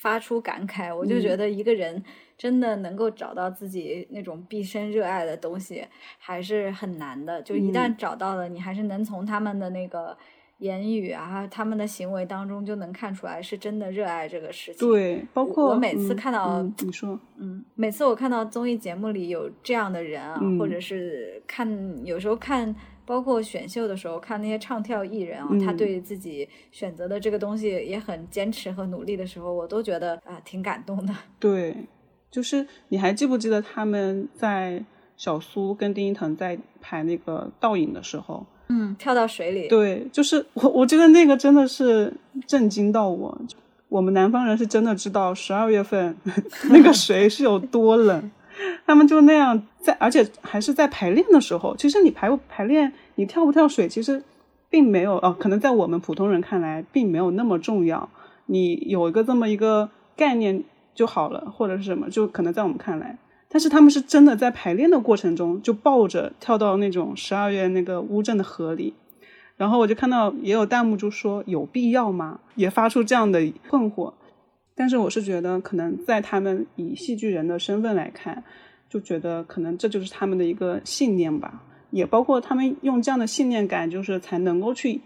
发出感慨，我就觉得一个人真的能够找到自己那种毕生热爱的东西，还是很难的。就一旦找到了，你还是能从他们的那个言语啊、他们的行为当中就能看出来是真的热爱这个事情。对，包括我每次看到你说，嗯，每次我看到综艺节目里有这样的人啊，或者是看有时候看。包括选秀的时候看那些唱跳艺人啊，他对自己选择的这个东西也很坚持和努力的时候，我都觉得啊挺感动的。对，就是你还记不记得他们在小苏跟丁一腾在排那个倒影的时候，嗯，跳到水里。对，就是我我觉得那个真的是震惊到我。我们南方人是真的知道十二月份 那个 水是有多冷。他们就那样在，而且还是在排练的时候。其实你排不排练，你跳不跳水，其实并没有哦，可能在我们普通人看来，并没有那么重要。你有一个这么一个概念就好了，或者是什么，就可能在我们看来。但是他们是真的在排练的过程中，就抱着跳到那种十二月那个乌镇的河里。然后我就看到也有弹幕就说有必要吗？也发出这样的困惑。但是我是觉得，可能在他们以戏剧人的身份来看，就觉得可能这就是他们的一个信念吧，也包括他们用这样的信念感，就是才能够去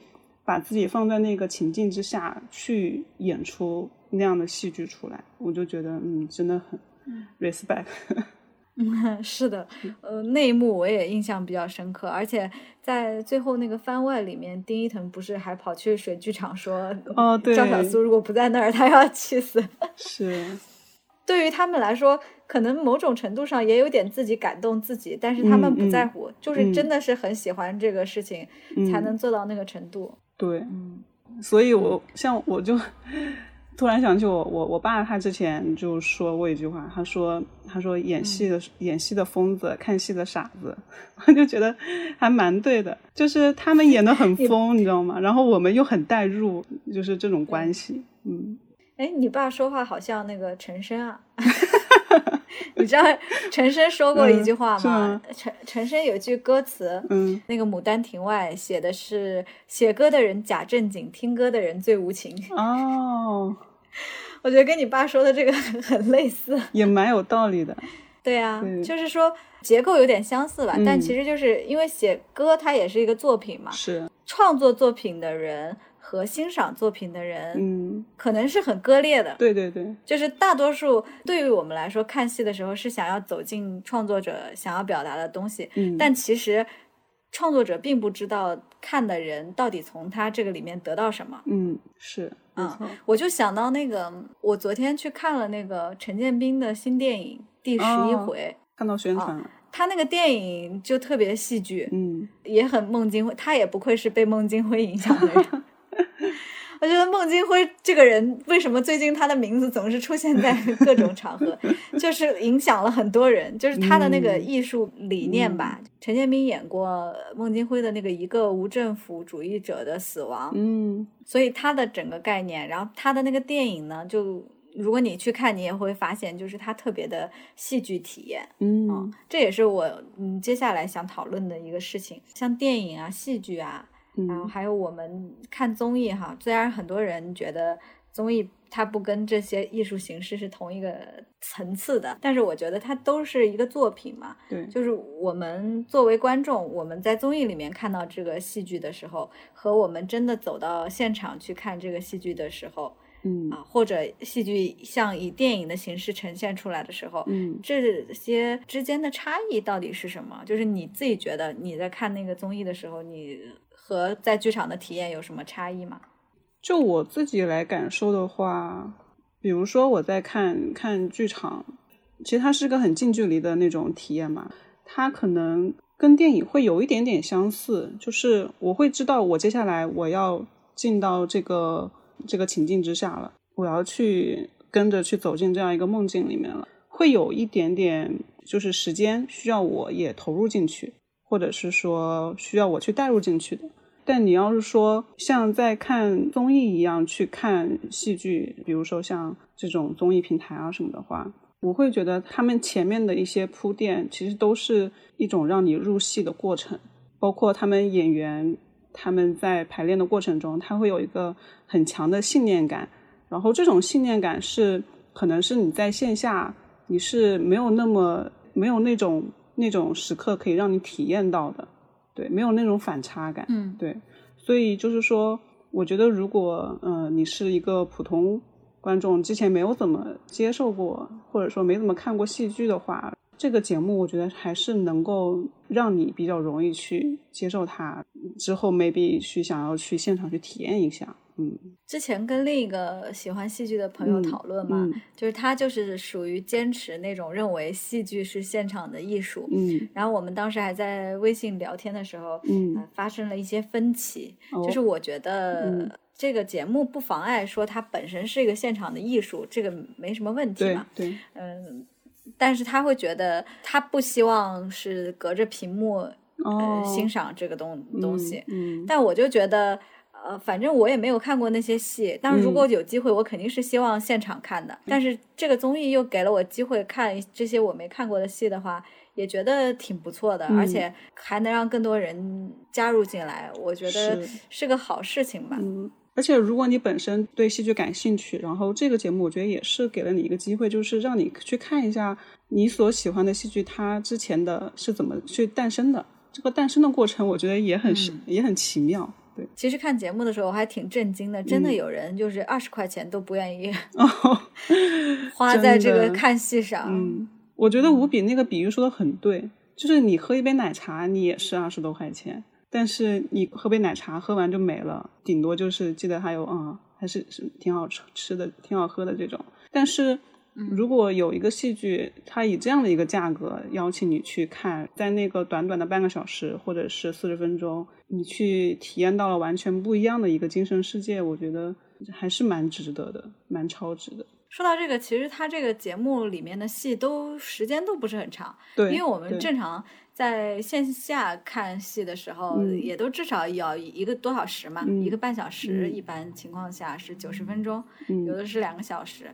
把自己放在那个情境之下去演出那样的戏剧出来。我就觉得，嗯，真的很 respect。嗯，是的，呃，那一幕我也印象比较深刻，而且在最后那个番外里面，丁一腾不是还跑去水剧场说，哦，对，赵小苏如果不在那儿，他要气死。是，对于他们来说，可能某种程度上也有点自己感动自己，但是他们不在乎，就是真的是很喜欢这个事情，才能做到那个程度。对，嗯，所以我像我就。突然想起我我我爸，他之前就说过一句话，他说他说演戏的演戏的疯子，看戏的傻子，我就觉得还蛮对的，就是他们演的很 疯，你知道吗？然后我们又很带入，就是这种关系，嗯。哎，你爸说话好像那个陈升啊，你知道陈升说过一句话吗？陈陈升有句歌词，嗯，那个《牡丹亭》外写的是写歌的人假正经，听歌的人最无情。哦。我觉得跟你爸说的这个很类似，也蛮有道理的。对啊，就是说结构有点相似吧，但其实就是因为写歌它也是一个作品嘛，是创作作品的人和欣赏作品的人，嗯，可能是很割裂的。对对对，就是大多数对于我们来说，看戏的时候是想要走进创作者想要表达的东西，嗯，但其实创作者并不知道看的人到底从他这个里面得到什么。嗯，是。嗯，我就想到那个，我昨天去看了那个陈建斌的新电影《第十一回》，看到宣传了。他那个电影就特别戏剧，嗯，也很孟京辉，他也不愧是被孟京辉影响的人。我觉得孟京辉这个人，为什么最近他的名字总是出现在各种场合，就是影响了很多人，就是他的那个艺术理念吧。陈建斌演过孟京辉的那个《一个无政府主义者的死亡》，嗯，所以他的整个概念，然后他的那个电影呢，就如果你去看，你也会发现，就是他特别的戏剧体验，嗯，这也是我嗯接下来想讨论的一个事情，像电影啊、戏剧啊。然后还有我们看综艺哈，虽然很多人觉得综艺它不跟这些艺术形式是同一个层次的，但是我觉得它都是一个作品嘛。对，就是我们作为观众，我们在综艺里面看到这个戏剧的时候，和我们真的走到现场去看这个戏剧的时候。嗯啊，或者戏剧像以电影的形式呈现出来的时候，嗯，这些之间的差异到底是什么？就是你自己觉得你在看那个综艺的时候，你和在剧场的体验有什么差异吗？就我自己来感受的话，比如说我在看看剧场，其实它是个很近距离的那种体验嘛，它可能跟电影会有一点点相似，就是我会知道我接下来我要进到这个。这个情境之下了，我要去跟着去走进这样一个梦境里面了，会有一点点就是时间需要我也投入进去，或者是说需要我去带入进去的。但你要是说像在看综艺一样去看戏剧，比如说像这种综艺平台啊什么的话，我会觉得他们前面的一些铺垫其实都是一种让你入戏的过程，包括他们演员。他们在排练的过程中，他会有一个很强的信念感，然后这种信念感是可能是你在线下你是没有那么没有那种那种时刻可以让你体验到的，对，没有那种反差感，嗯，对，所以就是说，我觉得如果呃你是一个普通观众，之前没有怎么接受过，或者说没怎么看过戏剧的话。这个节目我觉得还是能够让你比较容易去接受它，之后 maybe 去想要去现场去体验一下。嗯，之前跟另一个喜欢戏剧的朋友讨论嘛，就是他就是属于坚持那种认为戏剧是现场的艺术。嗯，然后我们当时还在微信聊天的时候，嗯，发生了一些分歧。就是我觉得这个节目不妨碍说它本身是一个现场的艺术，这个没什么问题嘛。对，嗯。但是他会觉得他不希望是隔着屏幕呃欣赏这个东东西，嗯但我就觉得呃，反正我也没有看过那些戏，但是如果有机会，我肯定是希望现场看的。但是这个综艺又给了我机会看这些我没看过的戏的话，也觉得挺不错的，而且还能让更多人加入进来，我觉得是个好事情吧。嗯而且，如果你本身对戏剧感兴趣，然后这个节目我觉得也是给了你一个机会，就是让你去看一下你所喜欢的戏剧，它之前的是怎么去诞生的。这个诞生的过程，我觉得也很是也很奇妙。对，其实看节目的时候我还挺震惊的，真的有人就是二十块钱都不愿意 花在这个看戏上。嗯，我觉得吴比那个比喻说的很对，就是你喝一杯奶茶，你也是二十多块钱。但是你喝杯奶茶，喝完就没了，顶多就是记得还有啊，还是是挺好吃吃的，挺好喝的这种。但是如果有一个戏剧，它以这样的一个价格邀请你去看，在那个短短的半个小时或者是四十分钟，你去体验到了完全不一样的一个精神世界，我觉得还是蛮值得的，蛮超值的。说到这个，其实它这个节目里面的戏都时间都不是很长，对，因为我们正常。在线下看戏的时候，也都至少要一个多小时嘛，一个半小时，一般情况下是九十分钟，有的是两个小时。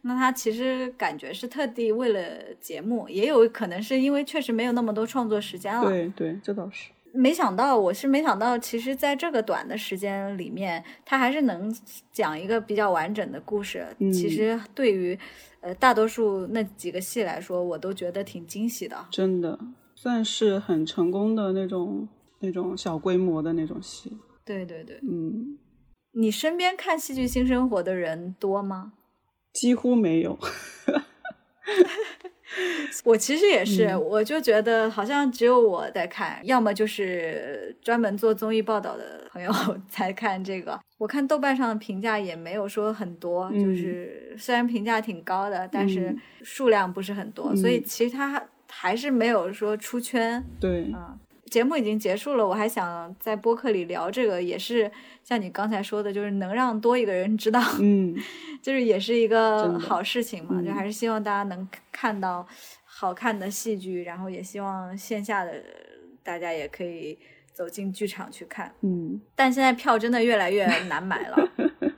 那他其实感觉是特地为了节目，也有可能是因为确实没有那么多创作时间了。对对，这倒是。没想到，我是没想到，其实在这个短的时间里面，他还是能讲一个比较完整的故事。其实对于呃大多数那几个戏来说，我都觉得挺惊喜的。真的。算是很成功的那种那种小规模的那种戏，对对对，嗯，你身边看戏剧新生活的人多吗？几乎没有，我其实也是，我就觉得好像只有我在看，要么就是专门做综艺报道的朋友 才看这个。我看豆瓣上的评价也没有说很多，就是虽然评价挺高的，但是数量不是很多，所以其实它。还是没有说出圈，对，嗯，节目已经结束了，我还想在播客里聊这个，也是像你刚才说的，就是能让多一个人知道，嗯，就是也是一个好事情嘛，就还是希望大家能看到好看的戏剧，然后也希望线下的大家也可以走进剧场去看，嗯，但现在票真的越来越难买了，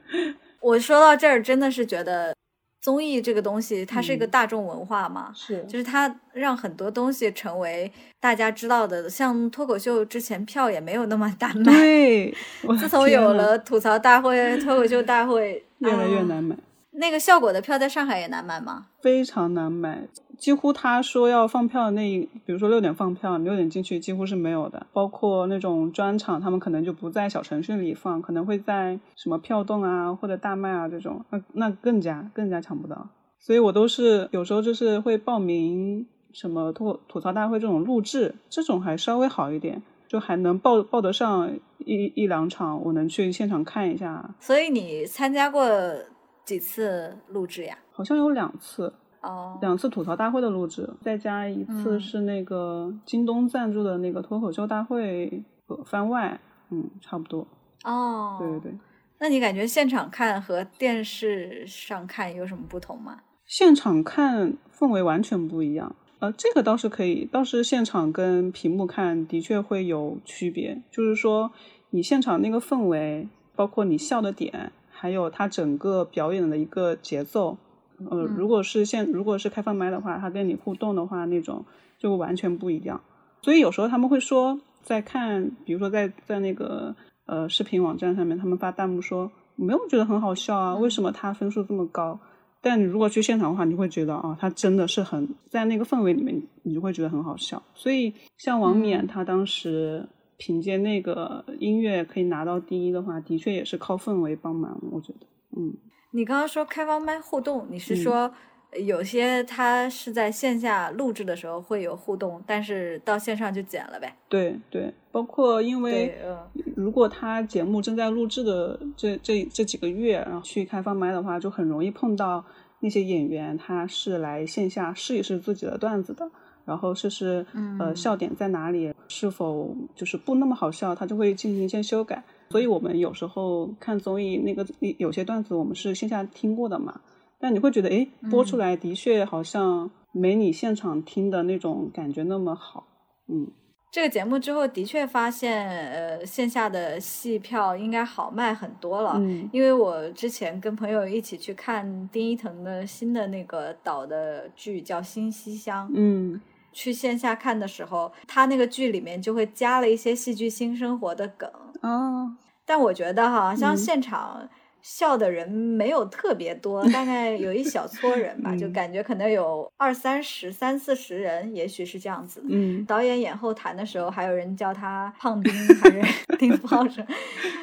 我说到这儿真的是觉得。综艺这个东西，它是一个大众文化嘛，是，就是它让很多东西成为大家知道的。像脱口秀之前票也没有那么难买，对。自从有了吐槽大会、脱口秀大会，越来越难买。那个效果的票在上海也难买吗？非常难买，几乎他说要放票的那一，比如说六点放票，六点进去几乎是没有的。包括那种专场，他们可能就不在小程序里放，可能会在什么票动啊或者大麦啊这种，那那更加更加抢不到。所以我都是有时候就是会报名什么吐吐槽大会这种录制，这种还稍微好一点，就还能报报得上一一两场，我能去现场看一下。所以你参加过？几次录制呀？好像有两次哦，两次吐槽大会的录制，再加一次是那个京东赞助的那个脱口秀大会番外，嗯，差不多哦。对对对，那你感觉现场看和电视上看有什么不同吗？现场看氛围完全不一样，呃，这个倒是可以，倒是现场跟屏幕看的确会有区别，就是说你现场那个氛围，包括你笑的点。还有他整个表演的一个节奏，呃，如果是现如果是开放麦的话，他跟你互动的话，那种就完全不一样。所以有时候他们会说，在看，比如说在在那个呃视频网站上面，他们发弹幕说没有觉得很好笑啊，为什么他分数这么高？但你如果去现场的话，你会觉得啊，他真的是很在那个氛围里面，你就会觉得很好笑。所以像王冕他当时。凭借那个音乐可以拿到第一的话，的确也是靠氛围帮忙。我觉得，嗯，你刚刚说开放麦互动，你是说有些他是在线下录制的时候会有互动，但是到线上就剪了呗？对对，包括因为如果他节目正在录制的这这这几个月，然后去开放麦的话，就很容易碰到那些演员，他是来线下试一试自己的段子的。然后试试，呃，笑点在哪里？是否就是不那么好笑？他就会进行一些修改。所以我们有时候看综艺，那个有些段子我们是线下听过的嘛，但你会觉得，哎，播出来的确好像没你现场听的那种感觉那么好。嗯，这个节目之后的确发现，呃，线下的戏票应该好卖很多了。嗯，因为我之前跟朋友一起去看丁一腾的新的那个导的剧，叫《新西厢》。嗯。去线下看的时候，他那个剧里面就会加了一些戏剧新生活的梗哦。但我觉得哈，像现场。笑的人没有特别多，大概有一小撮人吧，就感觉可能有二三十、三四十人，也许是这样子。嗯，导演演后谈的时候，还有人叫他胖丁还是 丁胖生，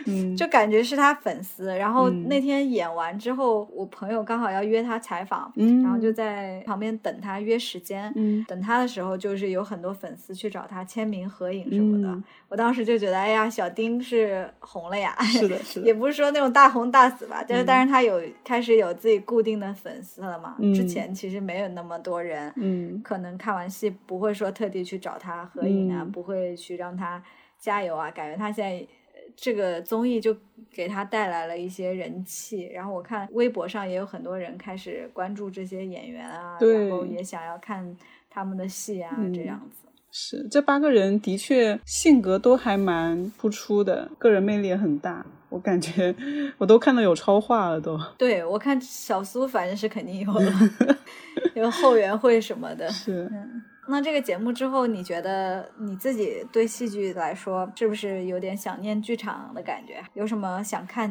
嗯，就感觉是他粉丝。然后那天演完之后，我朋友刚好要约他采访，嗯，然后就在旁边等他约时间，嗯，等他的时候，就是有很多粉丝去找他签名合影什么的。我当时就觉得，哎呀，小丁是红了呀，是的，是的，也不是说那种大红大。死吧，就是但是他有开始有自己固定的粉丝了嘛？之前其实没有那么多人，嗯，可能看完戏不会说特地去找他合影啊，不会去让他加油啊。感觉他现在这个综艺就给他带来了一些人气，然后我看微博上也有很多人开始关注这些演员啊，然后也想要看他们的戏啊，这样子。是这八个人的确性格都还蛮突出的，个人魅力也很大。我感觉我都看到有超话了，都。对，我看小苏反正是肯定有了，有后援会什么的。是。那这个节目之后，你觉得你自己对戏剧来说，是不是有点想念剧场的感觉？有什么想看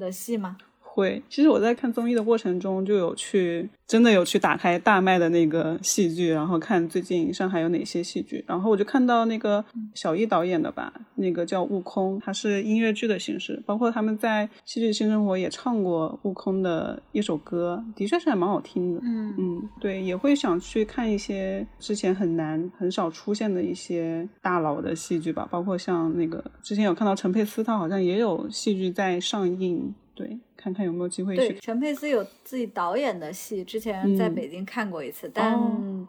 的戏吗？会，其实我在看综艺的过程中就有去，真的有去打开大麦的那个戏剧，然后看最近上海有哪些戏剧，然后我就看到那个小艺导演的吧，那个叫《悟空》，它是音乐剧的形式，包括他们在《戏剧新生活》也唱过悟空的一首歌，的确是还蛮好听的。嗯嗯，对，也会想去看一些之前很难、很少出现的一些大佬的戏剧吧，包括像那个之前有看到陈佩斯，他好像也有戏剧在上映。对，看看有没有机会去。对，陈佩斯有自己导演的戏，之前在北京看过一次，但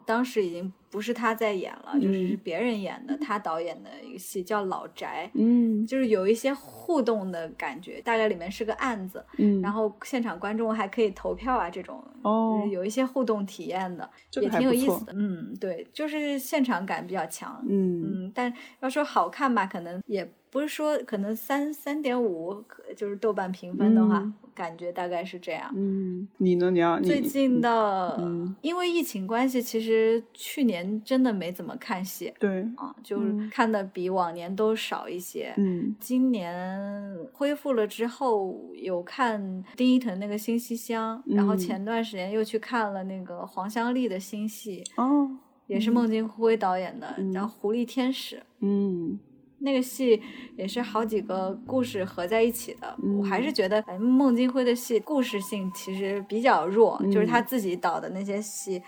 当时已经。不是他在演了，就是别人演的。他导演的一个戏叫《老宅》，嗯，就是有一些互动的感觉，大概里面是个案子，嗯，然后现场观众还可以投票啊，这种哦，有一些互动体验的，也挺有意思的。嗯，对，就是现场感比较强，嗯嗯，但要说好看吧，可能也不是说可能三三点五，就是豆瓣评分的话，感觉大概是这样。嗯，你呢？你要最近的，因为疫情关系，其实去年真的没怎么看戏。对啊，就是看的比往年都少一些。嗯，今年恢复了之后，有看丁一腾那个《新西厢》，然后前段时间又去看了那个黄香丽的新戏。哦。也是孟京辉导演的，叫《狐狸天使》。嗯，那个戏也是好几个故事合在一起的。我还是觉得，孟京辉的戏故事性其实比较弱，就是他自己导的那些戏，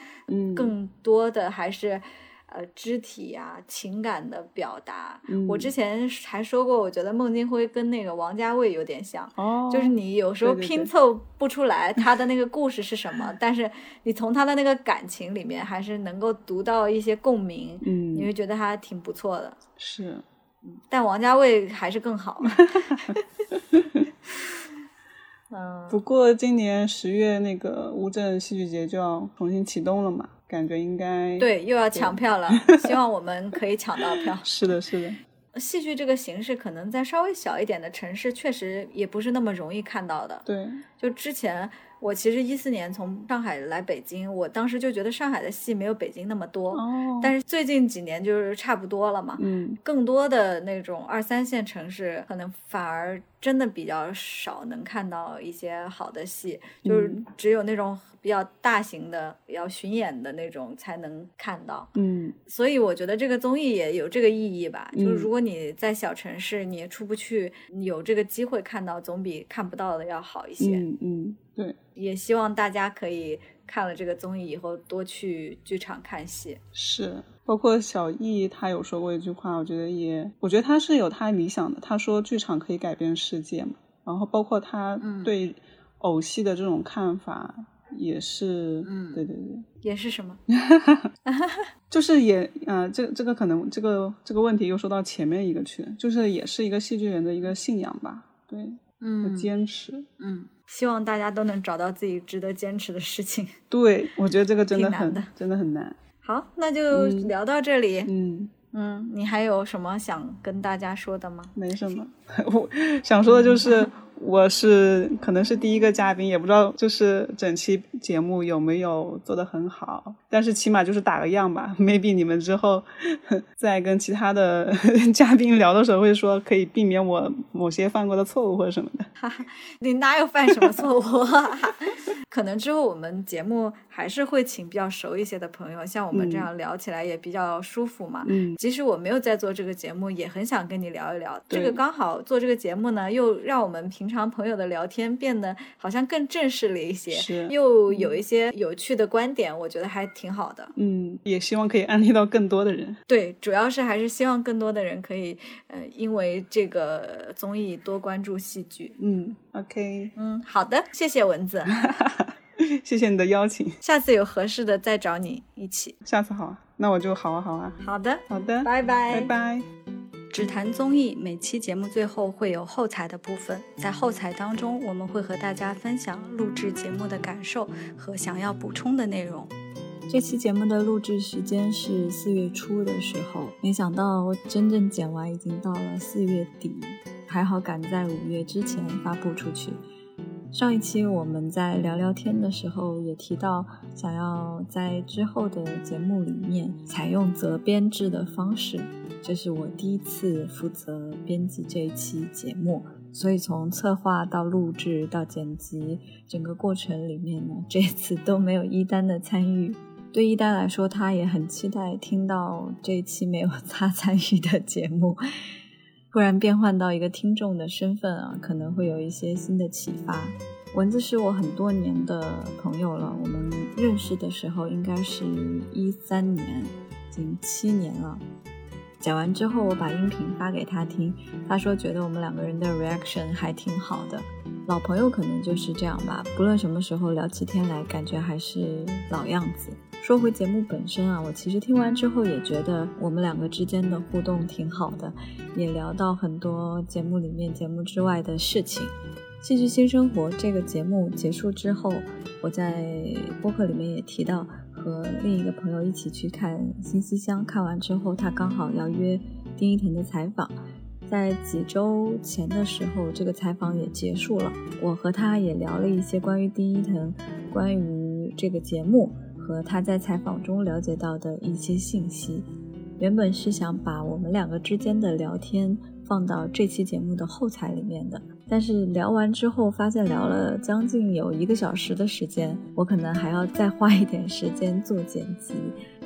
更多的还是。呃，肢体啊，情感的表达，我之前还说过，我觉得孟京辉跟那个王家卫有点像，就是你有时候拼凑不出来 他的那个故事是什么，但是你从他的那个感情里面还是能够读到一些共鸣，嗯，你会觉得他挺不错的。是，但王家卫还是更好。嗯，不过今年十月那个乌镇戏剧节就要重新启动了嘛。感觉应该对，又要抢票了。希望我们可以抢到票。是的，是的。戏剧这个形式，可能在稍微小一点的城市，确实也不是那么容易看到的。对，就之前我其实一四年从上海来北京，我当时就觉得上海的戏没有北京那么多。哦。但是最近几年就是差不多了嘛。嗯。更多的那种二三线城市，可能反而真的比较少能看到一些好的戏，就是只有那种。比较大型的、要巡演的那种才能看到，嗯，所以我觉得这个综艺也有这个意义吧。就是如果你在小城市，你也出不去，有这个机会看到，总比看不到的要好一些。嗯嗯，对。也希望大家可以看了这个综艺以后多去剧场看戏。是，包括小艺他有说过一句话，我觉得也，我觉得他是有他理想的。他说剧场可以改变世界嘛。然后包括他对偶戏的这种看法。也是，嗯，对对对，也是什么？就是也，啊，这这个可能这个这个问题又说到前面一个去了，就是也是一个戏剧人的一个信仰吧，对，嗯，坚持，嗯，希望大家都能找到自己值得坚持的事情。对，我觉得这个真的很真的很难。好，那就聊到这里。嗯嗯，你还有什么想跟大家说的吗？没什么，我想说的就是。我是可能是第一个嘉宾，也不知道就是整期节目有没有做得很好，但是起码就是打个样吧。maybe 你们之后 在跟其他的 嘉宾聊的时候，会说可以避免我某些犯过的错误或者什么的。哈哈，你哪有犯什么错误？可能之后我们节目还是会请比较熟一些的朋友，像我们这样聊起来也比较舒服嘛。嗯，即使我没有在做这个节目，也很想跟你聊一聊。这个刚好做这个节目呢，又让我们平。常朋友的聊天变得好像更正式了一些，是又有一些有趣的观点，我觉得还挺好的。嗯，也希望可以安利到更多的人。对，主要是还是希望更多的人可以，呃，因为这个综艺多关注戏剧。嗯，OK，嗯，好的，谢谢蚊子，谢谢你的邀请，下次有合适的再找你一起。下次好，那我就好啊，好啊。好的，好的，拜拜，拜拜。只谈综艺，每期节目最后会有后采的部分，在后采当中，我们会和大家分享录制节目的感受和想要补充的内容。这期节目的录制时间是四月初的时候，没想到真正剪完已经到了四月底，还好赶在五月之前发布出去。上一期我们在聊聊天的时候也提到，想要在之后的节目里面采用责编制的方式。这是我第一次负责编辑这一期节目，所以从策划到录制到剪辑整个过程里面呢，这次都没有一丹的参与。对一丹来说，他也很期待听到这一期没有 他参与的节目。突然变换到一个听众的身份啊，可能会有一些新的启发。蚊子是我很多年的朋友了，我们认识的时候应该是一三年，已经七年了。讲完之后，我把音频发给他听，他说觉得我们两个人的 reaction 还挺好的。老朋友可能就是这样吧，不论什么时候聊起天来，感觉还是老样子。说回节目本身啊，我其实听完之后也觉得我们两个之间的互动挺好的，也聊到很多节目里面、节目之外的事情。戏剧新生活这个节目结束之后，我在播客里面也提到和另一个朋友一起去看《新西厢》，看完之后他刚好要约丁一腾的采访。在几周前的时候，这个采访也结束了。我和他也聊了一些关于丁一腾、关于这个节目和他在采访中了解到的一些信息。原本是想把我们两个之间的聊天放到这期节目的后台里面的，但是聊完之后发现聊了将近有一个小时的时间，我可能还要再花一点时间做剪辑。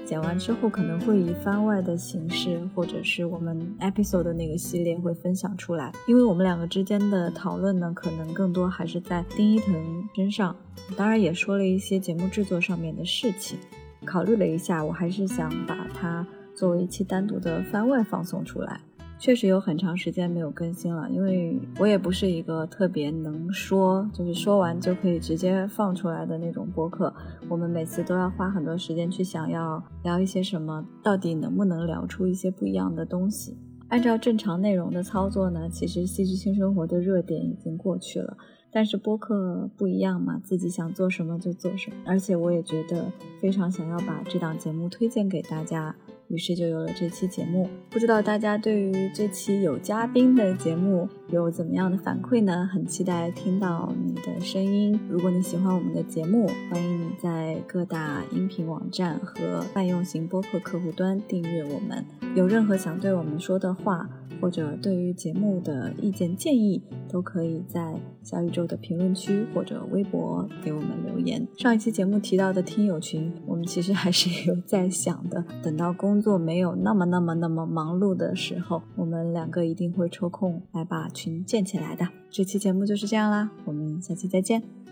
剪完之后可能会以番外的形式，或者是我们 episode 的那个系列会分享出来。因为我们两个之间的讨论呢，可能更多还是在丁一腾身上，当然也说了一些节目制作上面的事情。考虑了一下，我还是想把它作为一期单独的番外放送出来。确实有很长时间没有更新了，因为我也不是一个特别能说，就是说完就可以直接放出来的那种播客。我们每次都要花很多时间去想要聊一些什么，到底能不能聊出一些不一样的东西。按照正常内容的操作呢，其实《戏剧性生活》的热点已经过去了，但是播客不一样嘛，自己想做什么就做什么。而且我也觉得非常想要把这档节目推荐给大家。于是就有了这期节目，不知道大家对于这期有嘉宾的节目有怎么样的反馈呢？很期待听到你的声音。如果你喜欢我们的节目，欢迎你在各大音频网站和泛用型播客客户端订阅我们。有任何想对我们说的话。或者对于节目的意见建议，都可以在小宇宙的评论区或者微博给我们留言。上一期节目提到的听友群，我们其实还是有在想的。等到工作没有那么那么那么忙碌的时候，我们两个一定会抽空来把群建起来的。这期节目就是这样啦，我们下期再见。